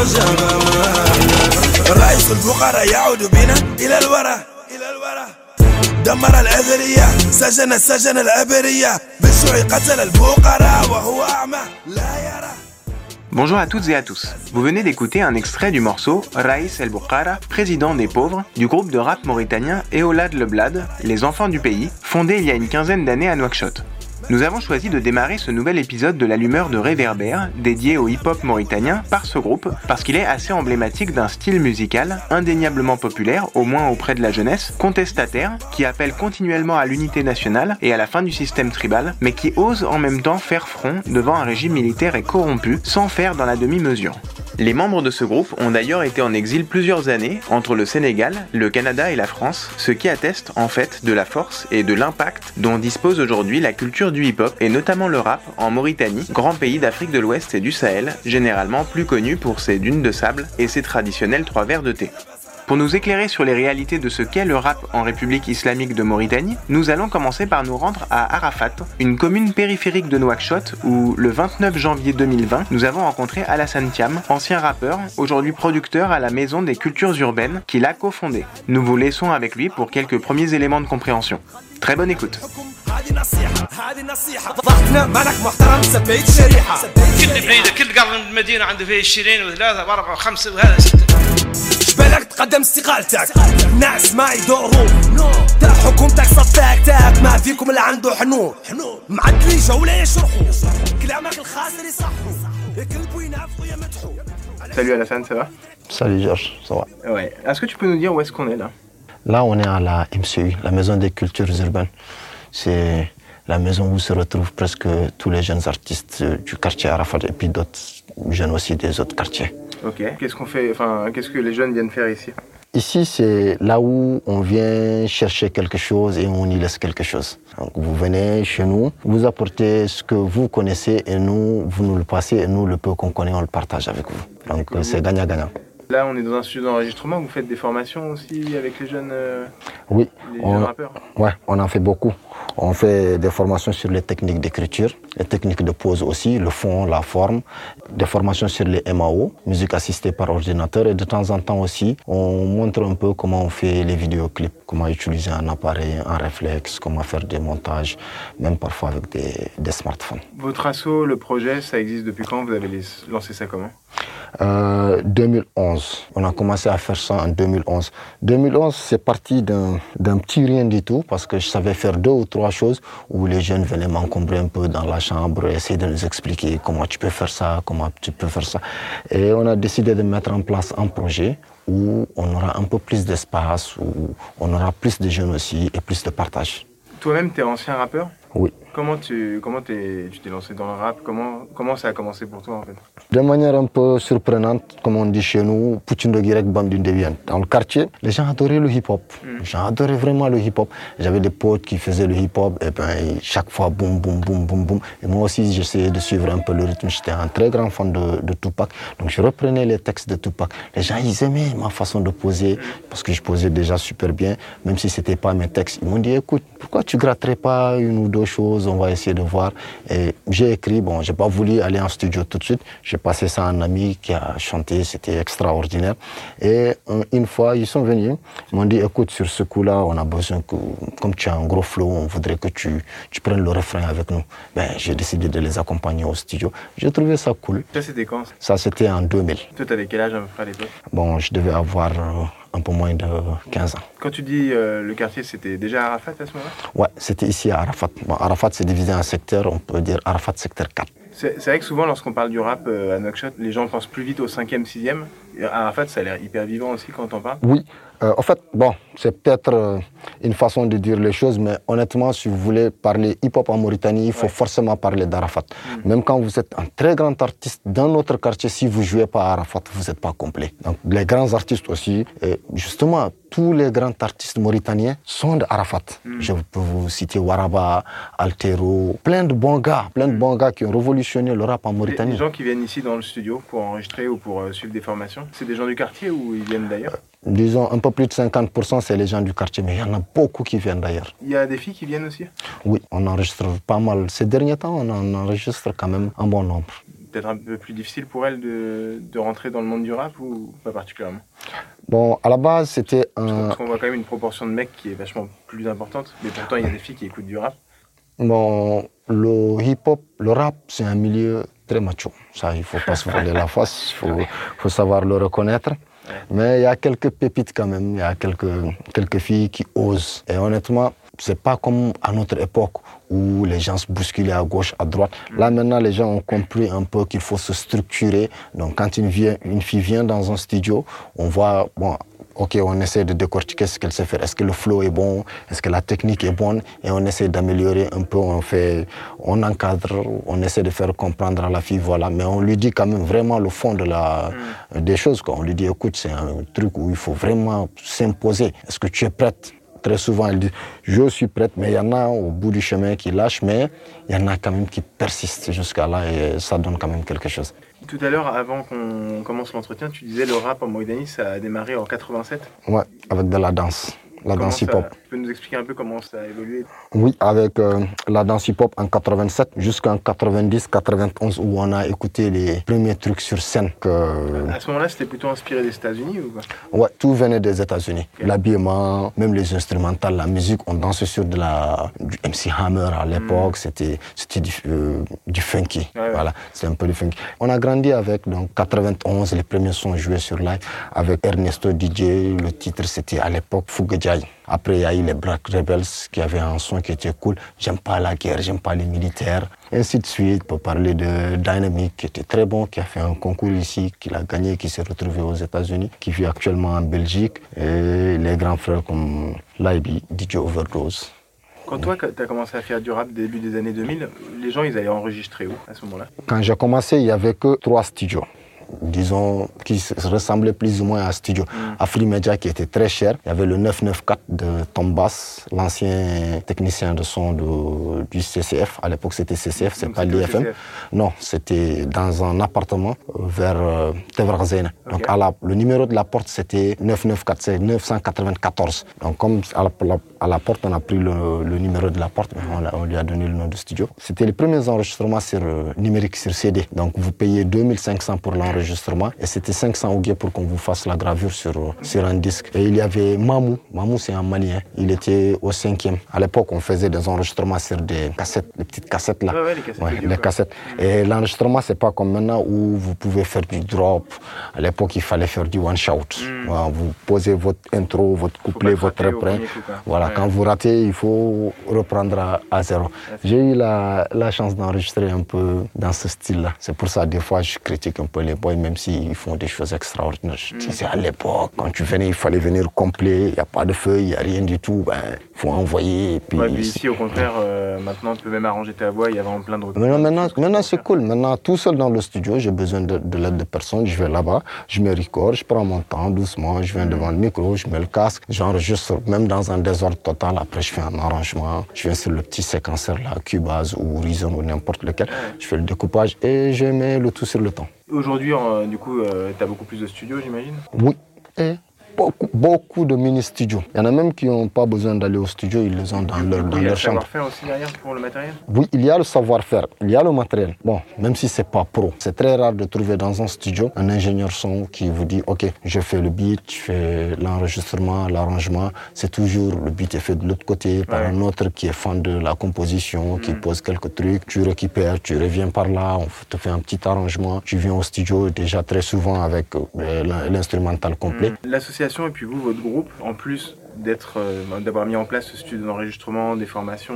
بجوج معنا رئيس الفقراء يعود بنا إلى الورى إلى الورى دمر الأذرية سجن السجن الأبرية بالشوع قتل الفقراء وهو أعمى لا يرى Bonjour à toutes et à tous. Vous venez d'écouter un extrait du morceau Raïs El Boukhara, président des pauvres, du groupe de rap mauritanien Eolad Le Blad, les enfants du pays, fondé il y a une quinzaine d'années à Nouakchott. Nous avons choisi de démarrer ce nouvel épisode de l'allumeur de Réverbère, dédié au hip-hop mauritanien, par ce groupe, parce qu'il est assez emblématique d'un style musical indéniablement populaire, au moins auprès de la jeunesse, contestataire, qui appelle continuellement à l'unité nationale et à la fin du système tribal, mais qui ose en même temps faire front devant un régime militaire et corrompu, sans faire dans la demi-mesure. Les membres de ce groupe ont d'ailleurs été en exil plusieurs années entre le Sénégal, le Canada et la France, ce qui atteste en fait de la force et de l'impact dont dispose aujourd'hui la culture du hip-hop et notamment le rap en Mauritanie, grand pays d'Afrique de l'Ouest et du Sahel, généralement plus connu pour ses dunes de sable et ses traditionnels trois verres de thé. Pour nous éclairer sur les réalités de ce qu'est le rap en République islamique de Mauritanie, nous allons commencer par nous rendre à Arafat, une commune périphérique de Nouakchott où, le 29 janvier 2020, nous avons rencontré Alassane Thiam, ancien rappeur, aujourd'hui producteur à la Maison des Cultures Urbaines, qu'il a cofondé. Nous vous laissons avec lui pour quelques premiers éléments de compréhension. Très bonne écoute. هذه نصيحة هذه نصيحة. ضغطنا مالك محترم سبيت شريحة. كل بريدة كل قرن من المدينة عنده فيه 20 وثلاثة وأربعة وخمسة وهذا ستة. جبالك تقدم استقالتك؟ ناس ما يدوروا تا حكومتك صفاك تاك ما فيكم اللي عنده حنون. معدلين جولة يشرحوا. كلامك الخاسر يصحوا. يكذبوا ينافقوا يمدحوا Salut Alassane, ça va Salut Georges, ça va. Ouais. Est-ce que tu peux nous dire où est-ce qu'on est là? Là, on est à la MCU, la Maison des Cultures Urbaines. C'est la maison où se retrouvent presque tous les jeunes artistes euh, du quartier Arafat et puis d'autres jeunes aussi des autres quartiers. Ok. Qu'est-ce qu'on fait Enfin, qu'est-ce que les jeunes viennent faire ici? Ici, c'est là où on vient chercher quelque chose et on y laisse quelque chose. Donc, vous venez chez nous, vous apportez ce que vous connaissez et nous, vous nous le passez et nous, le peu qu'on connaît, on le partage avec vous. Donc, c'est gagnant-gagnant. Là, on est dans un studio d'enregistrement. Vous faites des formations aussi avec les jeunes, euh, Oui, les on- jeunes rappeurs? Ouais, on en fait beaucoup. On fait des formations sur les techniques d'écriture, les techniques de pose aussi, le fond, la forme, des formations sur les MAO, musique assistée par ordinateur, et de temps en temps aussi, on montre un peu comment on fait les vidéoclips, comment utiliser un appareil, un réflexe, comment faire des montages, même parfois avec des, des smartphones. Votre asso, le projet, ça existe depuis quand? Vous avez lancé ça comment? Euh, 2011. On a commencé à faire ça en 2011. 2011, c'est parti d'un d'un petit rien du tout parce que je savais faire deux ou trois choses où les jeunes venaient m'encombrer un peu dans la chambre, essayer de nous expliquer comment tu peux faire ça, comment tu peux faire ça. Et on a décidé de mettre en place un projet où on aura un peu plus d'espace, où on aura plus de jeunes aussi et plus de partage. Toi-même, t'es ancien rappeur? Oui. Comment tu comment t'es, tu t'es lancé dans le rap? Comment, comment ça a commencé pour toi en fait? De manière un peu surprenante, comme on dit chez nous, Poutine de Guirec, bande d'une déviante. Dans le quartier, les gens adoraient le hip-hop. Les gens adoraient vraiment le hip-hop. J'avais des potes qui faisaient le hip-hop, et ben chaque fois, boum, boum, boum, boum, boum. Et moi aussi, j'essayais de suivre un peu le rythme. J'étais un très grand fan de, de Tupac. Donc je reprenais les textes de Tupac. Les gens, ils aimaient ma façon de poser, parce que je posais déjà super bien, même si c'était pas mes textes. Ils m'ont dit, écoute, pourquoi tu gratterais pas une ou deux choses On va essayer de voir. Et j'ai écrit, bon, j'ai pas voulu aller en studio tout de suite. J'ai passé ça à un ami qui a chanté, c'était extraordinaire. Et euh, une fois, ils sont venus, ils m'ont dit, écoute, sur ce coup-là, on a besoin que, comme tu as un gros flow, on voudrait que tu, tu prennes le refrain avec nous. Ben, j'ai décidé de les accompagner au studio. J'ai trouvé ça cool. Ça, c'était quand? Ça, c'était en 2000. Toi, t'avais quel âge à peu près à l'époque? Bon, je devais avoir euh, un peu moins de 15 ans. Quand tu dis euh, le quartier, c'était déjà Arafat à ce moment-là? Ouais, c'était ici à Arafat. Bon, Arafat, c'est divisé en secteurs, on peut dire Arafat secteur 4. C'est vrai que souvent, lorsqu'on parle du rap euh, à Nouakchott, les gens pensent plus vite au 5e, 6e. Et Arafat, ça a l'air hyper vivant aussi quand on parle. Oui, Euh, en fait, bon, c'est peut-être euh, une façon de dire les choses, mais honnêtement, si vous voulez parler hip-hop en Mauritanie, il faut forcément parler d'Arafat. Mm. Même quand vous êtes un très grand artiste dans notre quartier, si vous jouez pas Arafat, vous n'êtes pas complet. Donc, les grands artistes aussi, et justement, tous les grands artistes mauritaniens sont d'Arafat. Mm. Je peux vous citer Waraba, Altero, plein de bons gars, plein de bons gars qui ont révolutionné le rap en Mauritanie. les gens qui viennent ici dans le studio pour enregistrer ou pour euh, suivre des formations, c'est des gens du quartier ou ils viennent d'ailleurs? Disons un peu plus de 50%, c'est les gens du quartier, mais il y en a beaucoup qui viennent d'ailleurs. Il y a des filles qui viennent aussi? Oui, on enregistre pas mal. Ces derniers temps, on en enregistre quand même un bon nombre. Peut-être un peu plus difficile pour elles de, de rentrer dans le monde du rap ou pas particulièrement? Bon, à la base, c'était un. Parce qu'on voit quand même une proportion de mecs qui est vachement plus importante, mais pourtant il y a des filles qui écoutent du rap. Bon, le hip-hop, le rap, c'est un milieu très macho. Ça, il faut pas se voiler la face, il faut, faut savoir le reconnaître. Mais il y a quelques pépites quand même, il y a quelques, quelques filles qui osent. Et honnêtement, c'est pas comme à notre époque où les gens se bousculaient à gauche, à droite. Là maintenant, les gens ont compris un peu qu'il faut se structurer. Donc quand une, vie- une fille vient dans un studio, on voit, bon, ok, on essaie de décortiquer ce qu'elle sait faire. Est-ce que le flow est bon? Est-ce que la technique est bonne? Et on essaie d'améliorer un peu. On fait, on encadre, on essaie de faire comprendre à la fille, voilà. Mais on lui dit quand même vraiment le fond de la, des choses. Quoi. On lui dit, écoute, c'est un truc où il faut vraiment s'imposer. Est-ce que tu es prête? Très souvent, elle dit Je suis prête, mais il y en a au bout du chemin qui lâchent, mais il y en a quand même qui persistent jusqu'à là et ça donne quand même quelque chose. Tout à l'heure, avant qu'on commence l'entretien, tu disais le rap en Mauritanie, ça a démarré en 87. Ouais, avec de la danse, la Comment danse hip-hop. Peux nous expliquer un peu comment ça a évolué Oui, avec euh, la danse hip-hop en 87 jusqu'en 90, 91, où on a écouté les premiers trucs sur scène. Que, À ce moment-là, c'était plutôt inspiré des États-Unis ou quoi ouais, tout venait des États-Unis. L'habillement, même les instrumentales, la musique, on dansait sur de la, du MC Hammer à l'époque, c'était, c'était du, euh, du funky. Ouais. Voilà, c'est un peu du funky. On a grandi avec, donc 91, les premiers sons joués sur live, avec Ernesto DJ, le titre c'était à l'époque Fugajai. Après, il y a eu les Black Rebels qui avaient un son qui était cool. J'aime pas la guerre, j'aime pas les militaires. Ainsi de suite. On peut parler de Dynamic qui était très bon, qui a fait un concours ici, qui l'a gagné, qui s'est retrouvé aux États-Unis, qui vit actuellement en Belgique. Et les grands frères comme Laibi, DJ Overdose. Quand toi, tu as commencé à faire du rap début des années 2000, les gens, ils allaient enregistrer où à ce moment-là? Quand j'ai commencé, il n'y avait que trois studios. Disons, qui se- ressemblaient plus ou moins à un studio. À Free Media, qui était très cher. Il y avait le 994 de Tom Bass, l'ancien technicien de son de- du CCF. À l'époque, c'était CCF, c'est Donc, pas l'IFM. Non, c'était dans un appartement euh, vers euh. Donc, Ok. à la- le numéro de la porte, c'était 994, c'est 994. Donc, comme à la, la- à la porte, on a pris le, le numéro de la porte, on, lui a donné le nom de studio. C'était les premiers enregistrements sur, euh, numériques sur CD. Donc, vous payez 2500 pour l'enregistrement et c'était 500 ouguiers pour qu'on vous fasse la gravure sur, sur un disque. Et il y avait Mamou. Mamou, c'est un Malien. Il était au cinquième. À l'époque, on faisait des enregistrements sur des cassettes, les petites cassettes là. Ouais, ouais, les cassettes Ouais, audio, les quoi. cassettes. Et l'enregistrement, c'est pas comme maintenant où vous pouvez faire du drop. À l'époque, il fallait faire du one shot. Voilà, vous posez votre intro, votre couplet, Hmm. votre refrain. Voilà, quand vous ratez, il faut reprendre à, à zéro. J'ai eu la, la chance d'enregistrer un peu dans ce style-là. C'est pour ça, des fois, je critique un peu les boys, même s'ils font des choses extraordinaires. Je dis, c'est à l'époque, quand tu venais, il fallait venir complet. Il n'y a pas de feuille, il n'y a rien du tout. Ben, il faut envoyer. Et puis, Ouais, puis ici, au contraire, euh, maintenant, tu peux même arranger ta voix, il y a vraiment plein de Maintenant, maintenant, maintenant, c'est cool. Maintenant, tout seul dans le studio, j'ai besoin de, de l'aide de personne. Je vais là-bas, je me record, je prends mon temps doucement, je viens devant le micro, je mets le casque, j'enregistre même dans un désordre total. Après, je fais un arrangement, je viens sur le petit séquenceur là, Cubase ou Reason ou n'importe lequel. Je fais le découpage et je mets le tout sur le temps. Aujourd'hui, euh, du coup, tu as beaucoup plus de studios, j'imagine? Oui. Beaucoup, beaucoup de mini-studios. Il y en a même qui n'ont pas besoin d'aller au studio, ils les ont dans leur, dans il y a leur le chambre. savoir-faire aussi derrière pour le matériel? Oui, il y a le savoir-faire, il y a le matériel. Bon, même si c'est pas pro, c'est très rare de trouver dans un studio un ingénieur son qui vous dit OK, je fais le beat, je fais l'enregistrement, l'arrangement. C'est toujours le beat est fait de l'autre côté par Ouais. un autre qui est fan de la composition, qui pose quelques trucs. Tu récupères, tu reviens par là, on te fait un petit arrangement. Tu viens au studio déjà très souvent avec euh, l'in- l'instrumental complet. Et puis vous, votre groupe, en plus d'être, euh, d'avoir mis en place ce studio d'enregistrement, des formations,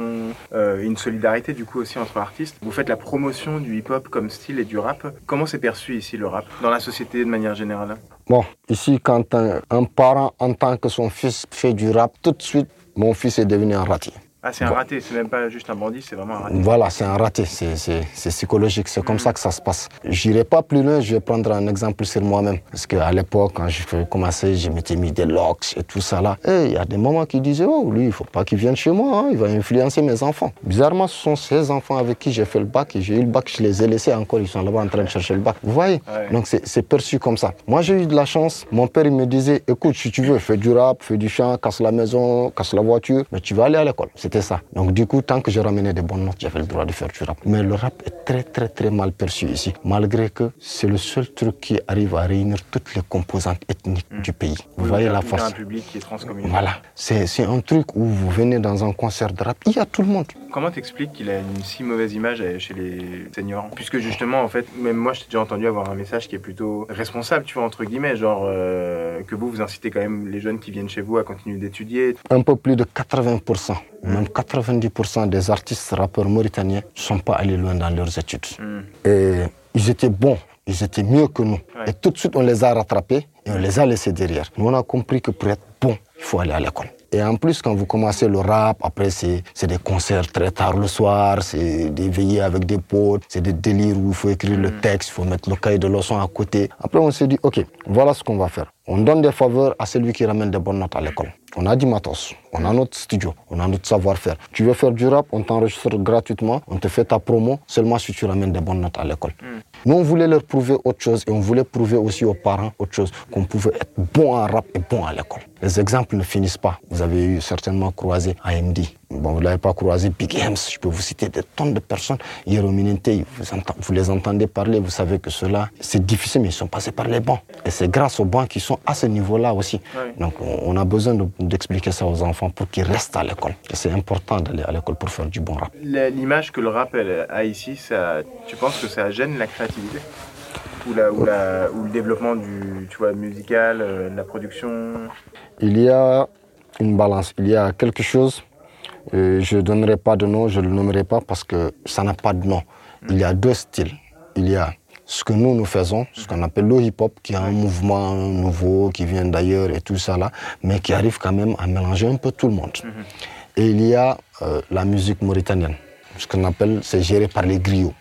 euh, une solidarité du coup aussi entre artistes. Vous faites la promotion du hip-hop comme style et du rap. Comment c'est perçu ici le rap dans la société de manière générale? Bon, ici, quand un, un parent entend que son fils fait du rap, tout de suite, mon fils est devenu un raté. Ah, c'est un raté, c'est même pas juste un bandit, c'est vraiment un raté. Voilà, c'est un raté, c'est psychologique, c'est comme ça que ça se passe. J'irai pas plus loin, je vais prendre un exemple sur moi-même. Parce qu'à l'époque, quand je commençais, je m'étais mis des locks et tout ça là. Et il y a des mamans qui disaient, oh, lui, il faut pas qu'il vienne chez moi, hein, il va influencer mes enfants. Bizarrement, ce sont ces enfants avec qui j'ai fait le bac et j'ai eu le bac, je les ai laissés encore, ils sont là-bas en train de chercher le bac. Vous voyez? Ouais. Donc c'est c'est perçu comme ça. Moi, j'ai eu de la chance. Mon père, il me disait, écoute, si tu veux, fais du rap, fais du chant, casse la maison, casse la voiture, mais tu vas aller à l'école. C'était ça. Donc du coup, tant que je ramenais des bonnes notes, j'avais le droit de faire du rap. Mais le rap est très, très, très mal perçu ici, malgré que c'est le seul truc qui arrive à réunir toutes les composantes ethniques du pays. Vous voyez la force un public qui est. Voilà. C'est c'est un truc où vous venez dans un concert de rap, il y a tout le monde. Comment t'expliques qu'il a une si mauvaise image euh, chez les seniors? Puisque justement, en fait, même moi, je t'ai déjà entendu avoir un message qui est plutôt responsable, tu vois, entre guillemets, genre euh, que vous, vous incitez quand même les jeunes qui viennent chez vous à continuer d'étudier. un peu plus de 80%, même 90% des artistes rappeurs mauritaniens ne sont pas allés loin dans leurs études. Et ils étaient bons, ils étaient mieux que nous. Ouais. Et tout de suite, on les a rattrapés et on les a laissés derrière. Nous, on a compris que pour être bon, il faut aller à l'école. Et en plus, quand vous commencez le rap, après, c'est c'est des concerts très tard le soir, c'est des veillées avec des potes, c'est des délires où il faut écrire le texte, il faut mettre le cahier de leçons à côté. Après, on s'est dit, OK, voilà ce qu'on va faire. On donne des faveurs à celui qui ramène des bonnes notes à l'école. On a du matos, on a notre studio, on a notre savoir-faire. Tu veux faire du rap, on t'enregistre gratuitement, on te fait ta promo seulement si tu ramènes des bonnes notes à l'école. Nous, on voulait leur prouver autre chose et on voulait prouver aussi aux parents autre chose, qu'on pouvait être bon en rap et bon à l'école. Les exemples ne finissent pas. Vous avez eu certainement croisé AMD. Bon, vous ne l'avez pas croisé, Big Hems, je peux vous citer des tonnes de personnes. Hierro Minente, vous, vous les entendez parler, vous savez que ceux-là, c'est difficile, mais ils sont passés par les bancs. Et c'est grâce aux bancs qui sont à ce niveau-là aussi. Donc, on a besoin de- d'expliquer ça aux enfants pour qu'ils restent à l'école. Et c'est important d'aller à l'école pour faire du bon rap. L'image que le rap a ici, ça, tu penses que ça gêne la créativité? Ou, la, ou, la- ou le développement du, tu vois, musical, euh, de la production? Il y a une balance, il y a quelque chose, euh, je ne donnerai pas de nom, je ne le nommerai pas parce que ça n'a pas de nom. Il y a deux styles. Il y a ce que nous, nous faisons, ce qu'on appelle le hip-hop, qui est un mouvement nouveau, qui vient d'ailleurs et tout ça là, mais qui arrive quand même à mélanger un peu tout le monde. Et il y a euh, la musique mauritanienne, ce qu'on appelle, c'est géré par les griots.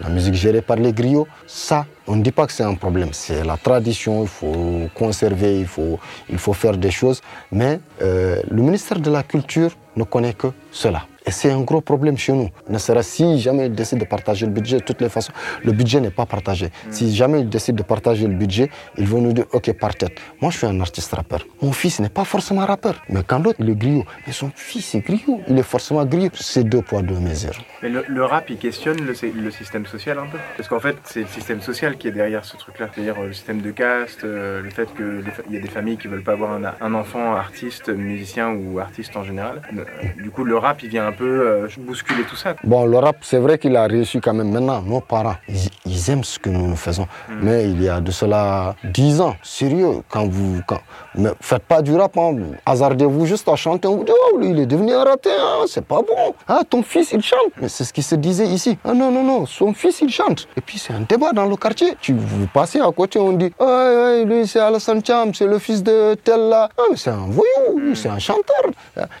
La musique gérée par les griots, ça, on ne dit pas que c'est un problème. C'est la tradition, il faut conserver, il faut, il faut faire des choses. Mais euh, le ministère de la Culture ne connaît que cela. Et c'est un gros problème chez nous. Ne serait si jamais il décide de partager le budget, de toutes les façons, le budget n'est pas partagé. Si jamais il décide de partager le budget, ils vont nous dire, OK, par tête. Moi, je suis un artiste rappeur. Mon fils n'est pas forcément rappeur. Mais quand l'autre, il est griot, mais son fils est griot. Il est forcément griot. C'est deux poids, deux mesures. Mais le, rap, il questionne le, système social un peu Parce qu'en fait, c'est le système social qui est derrière ce truc-là. C'est-à-dire euh, le système de caste, euh, le fait qu'il y a des familles qui veulent pas avoir un, un enfant artiste, musicien ou artiste en général. Euh, Du coup, le rap, il vient un peu euh, bousculer tout ça. Bon, le rap, c'est vrai qu'il a réussi quand même. Maintenant, nos parents, ils, ils aiment ce que nous nous faisons. Mais il y a de cela 10 ans, sérieux, quand vous. Quand, mais faites pas du rap, hein. hasardez-vous juste à chanter. On vous dit, oh, lui, il est devenu un raté, hein, c'est pas bon. Ah, ton fils, il chante. Mais c'est ce qui se disait ici. Ah non, non, non, son fils, il chante. Et puis, c'est un débat dans le quartier. Tu, vous passez à côté, on dit, ouais, lui, c'est Alassane Cham, c'est le fils de tel là. Ah, mais c'est un voyou, c'est un chanteur.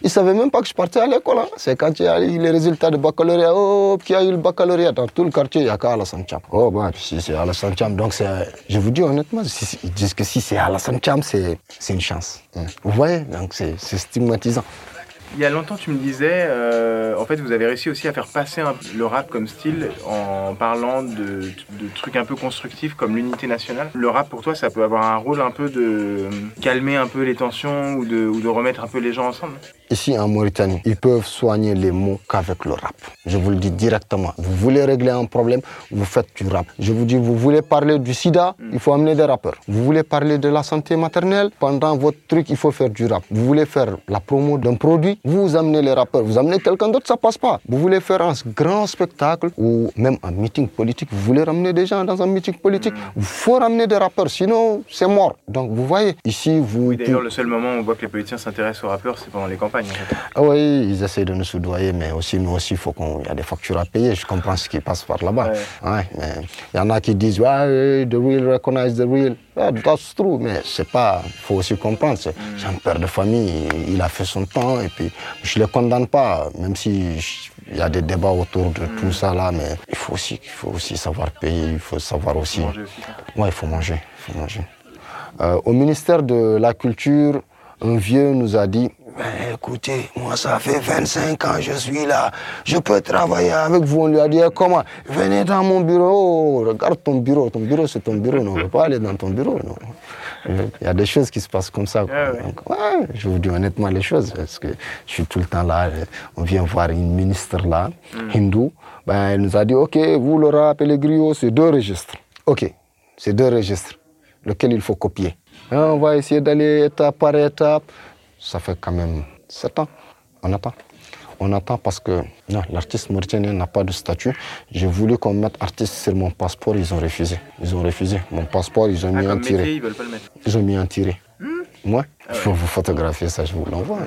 Il savait même pas que je partais à l'école. hein. C'est quand il y a eu les résultats de baccalauréat, oh, qui a eu le baccalauréat dans tout le quartier, il n'y a qu'à Alassane Cham. Oh, bah, si c'est Alassane Cham, donc c'est. Je vous dis honnêtement, si- ils disent que si c'est Alassane Cham, c'est c'est une chance. Hein. Vous donc c'est stigmatisant. Il y a longtemps, tu me disais, euh, en fait, vous avez réussi aussi à faire passer le rap comme style en parlant de, de trucs un peu constructifs comme l'unité nationale. Le rap, pour toi, ça peut avoir un rôle un peu de calmer un peu les tensions ou de, ou de remettre un peu les gens ensemble? Ici en Mauritanie, ils peuvent soigner les mots qu'avec le rap. Je vous le dis directement. Vous voulez régler un problème, vous faites du rap. Je vous dis, vous voulez parler du sida, il faut amener des rappeurs. Vous voulez parler de la santé maternelle, pendant votre truc, il faut faire du rap. Vous voulez faire la promo d'un produit, vous amenez les rappeurs. Vous amenez quelqu'un d'autre, ça passe pas. Vous voulez faire un grand spectacle ou même un meeting politique, vous voulez ramener des gens dans un meeting politique, il faut ramener des rappeurs, sinon c'est mort. Donc vous voyez, ici vous... Oui, d'ailleurs, le seul moment où on voit que les politiciens s'intéressent aux rappeurs, c'est pendant les campagnes. Fait. Ah oui, ils essayent de nous soudoyer, mais aussi nous aussi, il faut qu'on y a des factures à payer. Je comprends ce qui passe par là-bas. Ouais, mais il y en a qui disent, ouais, the real recognize the real. Yeah, that's true, mais c'est pas. Il faut aussi comprendre. C'est c'est un père de famille, il a fait son temps, et puis je le condamne pas, même si il y a des débats autour de tout ça là, mais il faut aussi, il faut aussi savoir payer, il faut savoir aussi. Manger aussi. Ouais, il faut manger, il faut manger. Euh, au ministère de la Culture, un vieux nous a dit Ben, écoutez, moi ça fait 25 ans je suis là, je peux travailler avec vous. On lui a dit Eh, comment? Venez dans mon bureau, Oh, regarde ton bureau, ton bureau c'est ton bureau, non, on ne peut pas aller dans ton bureau. Non. Il y a des choses qui se passent comme ça. Ah ouais. Donc, ouais, je vous dis honnêtement les choses, parce que je suis tout le temps là. On vient voir une ministre là, hindoue. Ben, elle nous a dit, OK, vous, les griots, c'est deux registres. OK, c'est deux registres, lesquels il faut copier. Et on va essayer d'aller étape par étape. Ça fait quand même sept ans. On attend. On attend parce que l'artiste mauritanien n'a pas de statut. J'ai voulu qu'on mette artiste sur mon passeport, ils ont refusé. Ils ont refusé. Mon passeport, ils ont Ah, mis un tiré. ils veulent pas le mettre. Ils ont mis un tiré. Moi, il faut vous photographier ça, je vous l'envoie.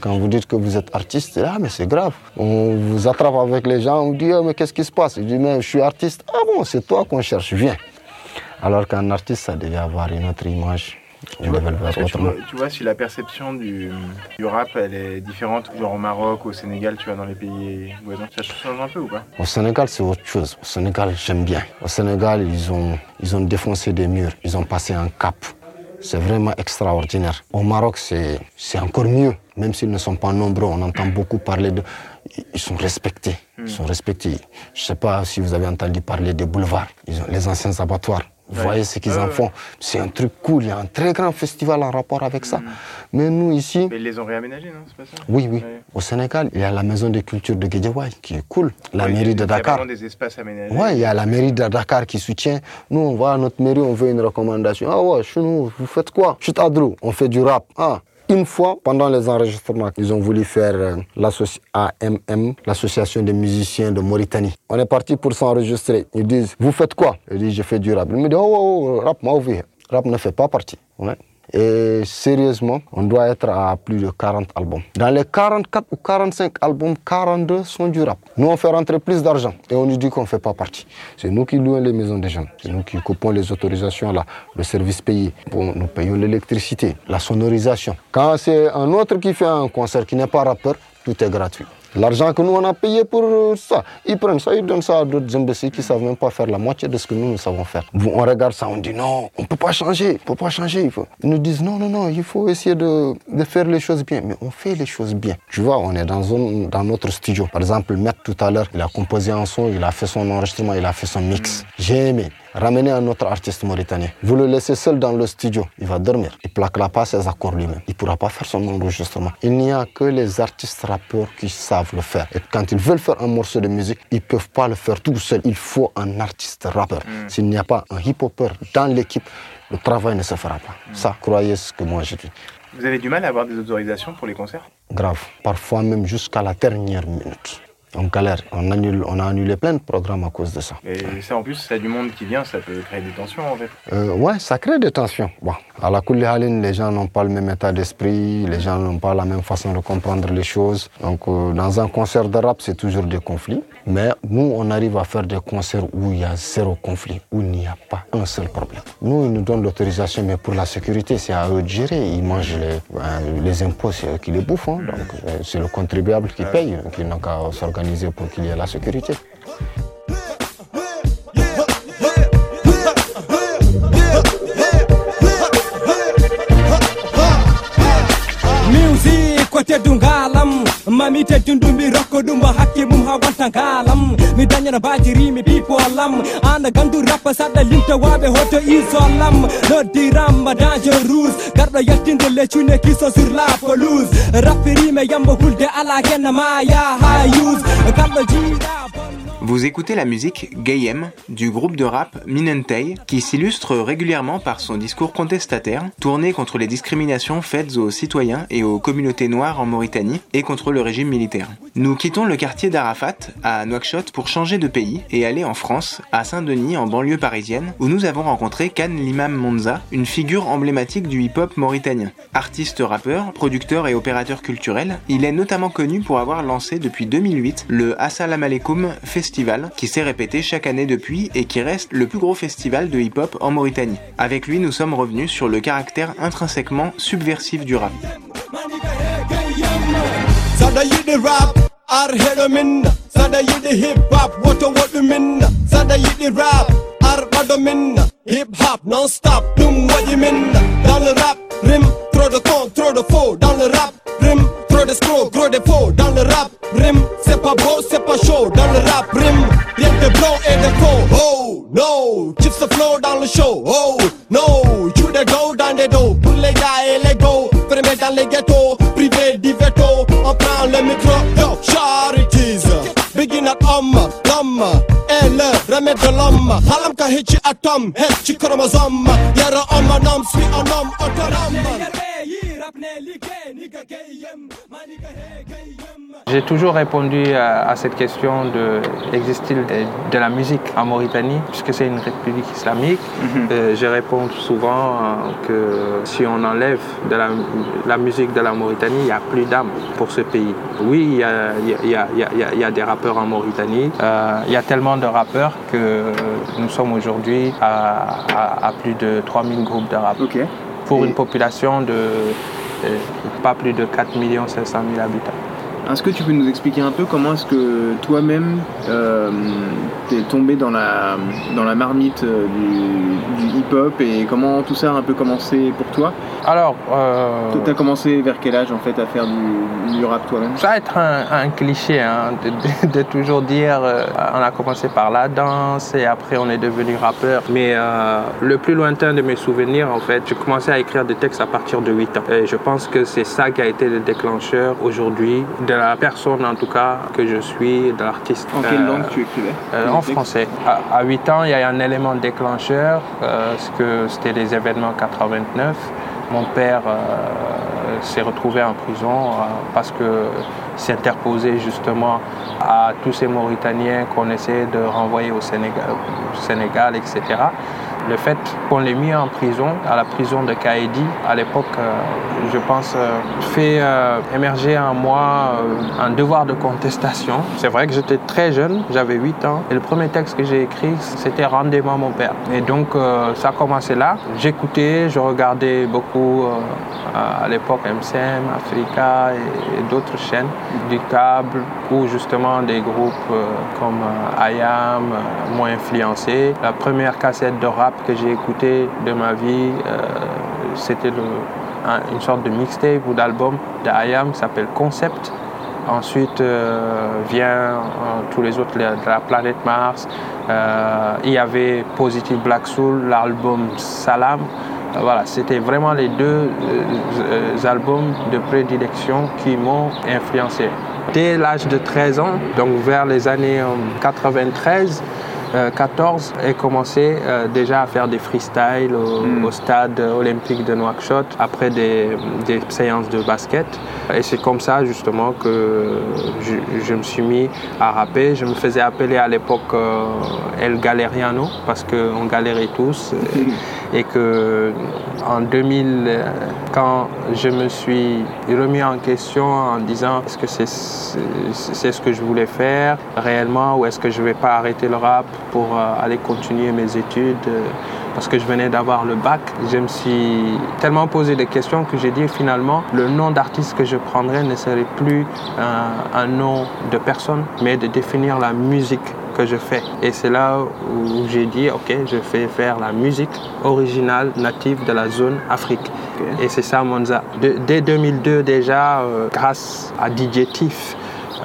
Quand vous dites que vous êtes artiste, ah mais c'est grave. On vous attrape avec les gens, on vous dit Ah, mais qu'est-ce qui se passe? Je dis mais je suis artiste. Ah bon, c'est toi qu'on cherche, viens. Alors qu'un artiste, ça devait avoir une autre image. Tu vois, tu, tu si la perception du, du rap elle est différente, genre au Maroc, au Sénégal, tu vois, dans les pays voisins, ça change un peu ou pas? Au Sénégal, c'est autre chose. Au Sénégal, j'aime bien. Au Sénégal, ils ont, ils ont défoncé des murs. Ils ont passé un cap. C'est vraiment extraordinaire. Au Maroc, c'est c'est encore mieux. Même s'ils ne sont pas nombreux, on entend beaucoup parler de... Ils sont respectés. Ils sont respectés. Je ne sais pas si vous avez entendu parler des boulevards, Ils ont les anciens abattoirs. Vous voyez ce qu'ils en font. C'est un truc cool. Il y a un très grand festival en rapport avec ça. Mais nous, ici, Mais ils les ont réaménagés, non C'est pas ça oui, oui. Au Sénégal, il y a la maison de culture de Guédiawaye qui est cool. La mairie de Il y a Dakar. vraiment des espaces aménagés. Ouais, il y a la mairie de Dakar qui soutient. Nous, on va à notre mairie, on veut une recommandation. Ah ouais, chez nous, vous faites quoi? Chut Adrou, on fait du rap. Ah, une fois, pendant les enregistrements, ils ont voulu faire euh, l'association AMM, l'association des musiciens de Mauritanie. On est parti pour s'enregistrer. Ils disent, vous faites quoi? Je dis, je fais du rap. Ils me disent, oh, oh, oh, rap, moi, oui. Rap ne fait pas partie. Et sérieusement, on doit être à plus de 40 albums. Dans les 44 ou 45 albums, 42 sont du rap. Nous, on fait rentrer plus d'argent et on nous dit qu'on ne fait pas partie. C'est nous qui louons les maisons des gens. C'est nous qui coupons les autorisations là, le service payé. Nous payons l'électricité, la sonorisation. Quand c'est un autre qui fait un concert qui n'est pas rappeur, tout est gratuit. L'argent que nous on a payé pour euh, ça, ils prennent ça, ils donnent ça à d'autres imbéciles qui ne savent même pas faire la moitié de ce que nous, nous savons faire. On regarde ça, on dit non, on ne peut pas changer, on ne peut pas changer. Ils nous disent non, non, non, il faut essayer de, faire les choses bien. Mais on fait les choses bien. Tu vois, on est dans, notre studio. Par exemple, Maître tout à l'heure, il a composé un son, il a fait son enregistrement, il a fait son mix. J'ai aimé. Ramener un autre artiste mauritanien. Vous le laissez seul dans le studio, il va dormir. Il plaquera pas ses accords lui-même. Il ne pourra pas faire son enregistrement. Il n'y a que les artistes rappeurs qui savent le faire. Et quand ils veulent faire un morceau de musique, ils ne peuvent pas le faire tout seul. Il faut un artiste rappeur. S'il n'y a pas un hip-hopper dans l'équipe, le travail ne se fera pas. Ça, croyez ce que moi je dis. Vous avez du mal à avoir des autorisations pour les concerts? Grave. Parfois même jusqu'à la dernière minute. On galère. On, annule, on a annulé plein de programmes à cause de ça. Et ça, en plus, a du monde qui vient, ça peut créer des tensions, en fait. Euh, ouais, ça crée des tensions. Bon, à la Kulli Halin, les gens n'ont pas le même état d'esprit, les gens n'ont pas la même façon de comprendre les choses. Donc, euh, dans un concert de rap, c'est toujours des conflits. Mais nous, on arrive à faire des concerts où il y a zéro conflit, où il n'y a pas un seul problème. Nous, ils nous donnent l'autorisation, mais pour la sécurité, c'est à eux de gérer. Ils mangent les, ben, les impôts, c'est eux qui les bouffent. hein. Donc, euh, c'est le contribuable qui paye, qui n'a qu'à s'organiser pour qu'il y ait la sécurité. kan kalam mi danyana batiri mi pipo alam ana gandu wabe hoto iso alam. No diram sur la pelouse me yamba hulde ala ma ya use. Vous écoutez la musique Gayem du groupe de rap Minentei qui s'illustre régulièrement par son discours contestataire tourné contre les discriminations faites aux citoyens et aux communautés noires en Mauritanie et contre le régime militaire. Nous quittons le quartier d'Arafat à Nouakchott pour changer de pays et aller en France, à Saint-Denis en banlieue parisienne où nous avons rencontré Khan Limam Monza, une figure emblématique du hip-hop mauritanien. Artiste rappeur, producteur et opérateur culturel, il est notamment connu pour avoir lancé depuis 2008 le Assalam Alaikum Festival qui s'est répété chaque année depuis et qui reste le plus gros festival de hip-hop en Mauritanie. Avec lui, nous sommes revenus sur le caractère intrinsèquement subversif du rap. Rime, c'est pas beau, c'est pas chaud Dans le rap, rime, rien de blanc et de faux Oh no, chips the flow dans le show Oh no, you the go dans les dos Pour les gars et les go Fermés dans les ghettos, privés du veto On prend le micro, yo, charities Begin at homme, l'homme est le remède de Halam ka hitchi atom, hitchi chromosome Yara homme, un homme, suis un homme autonome J'ai toujours répondu à, à cette question de existe-t-il de, de, la musique en Mauritanie, puisque c'est une république islamique. -hmm. euh, je réponds souvent euh, que si on enlève de la, la, musique de la Mauritanie, il n'y a plus d'âme pour ce pays. Oui, il y a, il y a, il y a, il y a des rappeurs en Mauritanie. Euh, il y a tellement de rappeurs que nous sommes aujourd'hui à, à, à, plus de 3000 groupes de rap. Okay. Pour une population de pas plus de 4 500 000 habitants. Est-ce que tu peux nous expliquer un peu comment est-ce que toi-même euh, t'es tombé dans la, dans la marmite du, du hip-hop et comment tout ça a un peu commencé pour toi? Alors, euh, tu as commencé vers quel âge en fait à faire du, du rap toi-même? Ça va être un, un cliché hein, de, de, de, toujours dire euh, on a commencé par la danse et après on est devenu rappeur. Mais euh, le plus lointain de mes souvenirs en fait, j'ai commencé à écrire des textes à partir de 8 ans. Et je pense que c'est ça qui a été le déclencheur aujourd'hui de la personne en tout cas que je suis, de l'artiste. En quelle euh, langue tu écrivais? euh, En français. À, à, 8 ans, il y a un élément déclencheur, euh, que c'était les événements 89. Mon père s'est retrouvé en prison parce que s'interposait justement à tous ces Mauritaniens qu'on essayait de renvoyer au Sénégal, au Sénégal etc le fait qu'on l'ait mis en prison, à la prison de Kaedi, à l'époque, euh, je pense, euh, fait euh, émerger en moi un devoir de contestation. C'est vrai que j'étais très jeune, j'avais 8 ans, et le premier texte que j'ai écrit, c'était Rendez-moi mon père. Et donc, ça a commencé là. J'écoutais, je regardais beaucoup à l'époque MCM, Africa et, d'autres chaînes du câble, ou justement des groupes comme IAM, moins influencés. La première cassette de rap que j'ai écouté de ma vie, euh, c'était une sorte de mixtape ou d'album de IAM qui s'appelle Concept. Ensuite euh, vient euh, tous les autres de la planète Mars. il y avait Positive Black Soul, l'album Salam. Voilà, c'était vraiment les deux albums de prédilection qui m'ont influencé. Dès l'âge de 13 ans, donc vers les années 93, 14 et commencé euh, déjà à faire des freestyles au, mm. au, stade olympique de Nouakchott après des, des séances de basket. Et c'est comme ça justement que je, je, me suis mis à rapper. Je me faisais appeler à l'époque euh, El Galeriano parce qu'on galérait tous. et que en 2000, quand je me suis remis en question en disant est-ce que c'est c'est ce que je voulais faire réellement ou est-ce que je vais pas arrêter le rap? Pour euh, aller continuer mes études euh, parce que je venais d'avoir le bac. Je me suis tellement posé des questions que j'ai dit finalement le nom d'artiste que je prendrais ne serait plus un, un nom de personne mais de définir la musique que je fais. Et c'est là où j'ai dit, ok, je vais faire la musique originale native de la zone Afrique. Okay. Et c'est ça Monza. De, dès 2002 déjà, euh, grâce à DJ Tiff,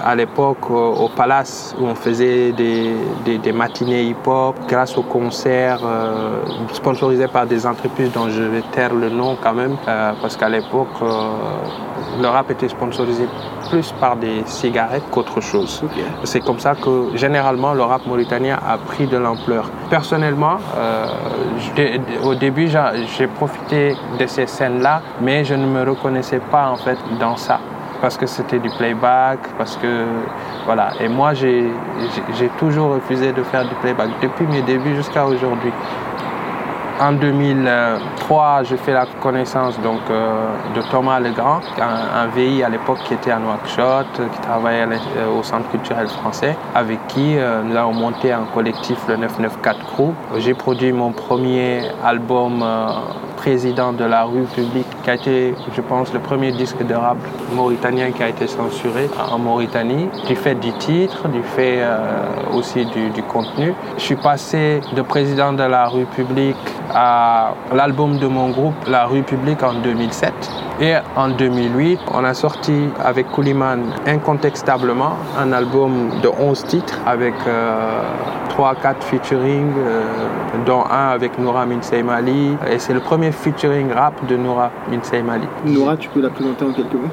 à l'époque au Palace où on faisait des, des, des matinées hip-hop grâce aux concerts euh, sponsorisés par des entreprises dont je vais taire le nom quand même euh, parce qu'à l'époque euh, le rap était sponsorisé plus par des cigarettes qu'autre chose. C'est comme ça que généralement le rap mauritanien a pris de l'ampleur. Personnellement, au début j'ai j'ai profité de ces scènes-là, mais je ne me reconnaissais pas en fait dans ça parce que c'était du playback, parce que voilà. Et moi j'ai j'ai- j'ai toujours refusé de faire du playback depuis mes débuts jusqu'à aujourd'hui. En 2003, je fais la connaissance donc, euh, de Thomas Legrand, un, un VI à l'époque qui était à Nouakchott, qui travaillait euh, au Centre culturel français, avec qui euh, nous avons monté un collectif, le 994 Crew. J'ai produit mon premier album président de la rue publique, qui a été, je pense, le premier disque de rap mauritanien qui a été censuré en Mauritanie, du fait du titre, du fait euh, aussi du, contenu. Je suis passé de président de la rue publique à l'album de mon groupe, La rue publique, en 2007. Et en 2008, on a sorti avec Kouliman incontestablement un album de 11 titres avec euh, 3-4 featuring, euh, dont un avec Noura Minseimali. Et c'est le premier featuring rap de Noura Minseimali. Nora, tu peux la présenter en quelques mots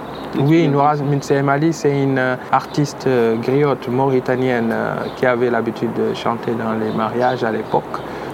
Oui, Noura Minseimali, c'est une euh, artiste euh, griotte mauritanienne euh, qui avait l'habitude de chanter dans les mariages à l'époque.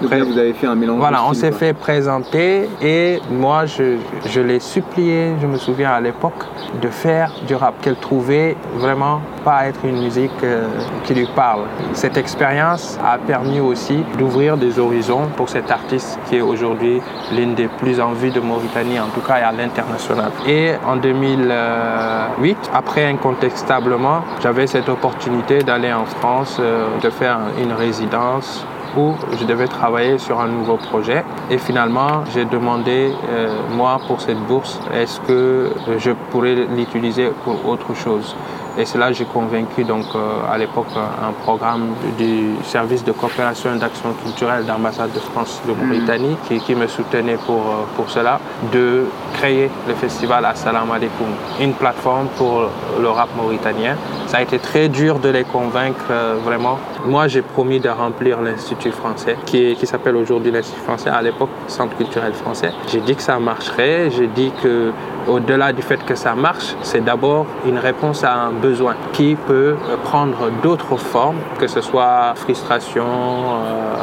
Donc là, vous avez fait un mélange. Voilà, on s'est fait présenter et moi, je, je l'ai supplié, je me souviens à l'époque, de faire du rap, qu'elle trouvait vraiment pas être une musique euh, qui lui parle. Cette expérience a permis aussi d'ouvrir des horizons pour cet artiste qui est aujourd'hui l'une des plus en vue de Mauritanie, en tout cas à l'international. Et en 2008, après incontestablement, j'avais cette opportunité d'aller en France, euh, de faire une résidence où je devais travailler sur un nouveau projet. Et finalement, j'ai demandé, euh, moi, pour cette bourse, est-ce que je pourrais l'utiliser pour autre chose? Et c'est là que j'ai convaincu donc euh, à l'époque un programme du service de coopération et d'action culturelle d'ambassade de France de Mauritanie qui, qui me soutenait pour, euh, pour cela de créer le festival Assalam Alaikum, une plateforme pour le rap mauritanien. Ça a été très dur de les convaincre euh, vraiment. Moi j'ai promis de remplir l'Institut français qui, s'appelle aujourd'hui l'Institut français, à l'époque Centre culturel français. J'ai dit que ça marcherait, j'ai dit que au-delà du fait que ça marche, c'est d'abord une réponse à un besoin qui peut prendre d'autres formes, que ce soit frustration euh,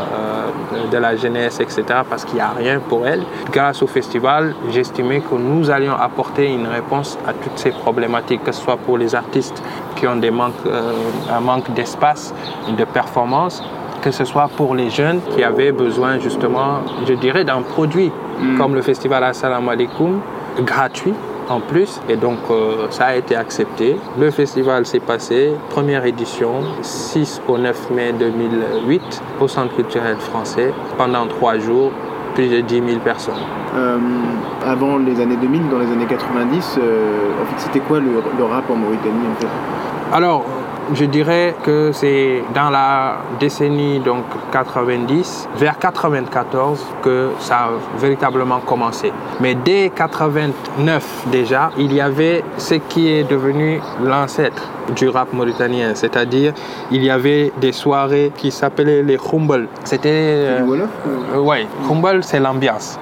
euh, de la jeunesse, etc., parce qu'il n'y a rien pour elle. Grâce au festival, j'estimais que nous allions apporter une réponse à toutes ces problématiques, que ce soit pour les artistes qui ont des manques, euh, un manque d'espace, de performance, que ce soit pour les jeunes qui avaient besoin justement, je dirais, d'un produit comme le festival Assalamu alaikum, gratuit en plus. Et donc euh, ça a été accepté. Le festival s'est passé, première édition, 6 au 9 mai 2008, au Centre culturel français, pendant trois jours, plus de 10 000 personnes. Euh, avant les années 2000, dans les années 90, euh, en fait, c'était quoi le, le rap en Mauritanie en fait? Alors, je dirais que c'est dans la décennie donc 90, vers 94, que ça a véritablement commencé. Mais dès 89 déjà, il y avait ce qui est devenu l'ancêtre du rap mauritanien, c'est-à-dire il y avait des soirées qui s'appelaient les Khumbal. C'était euh, Wolof euh, ouais, Khumbal c'est l'ambiance.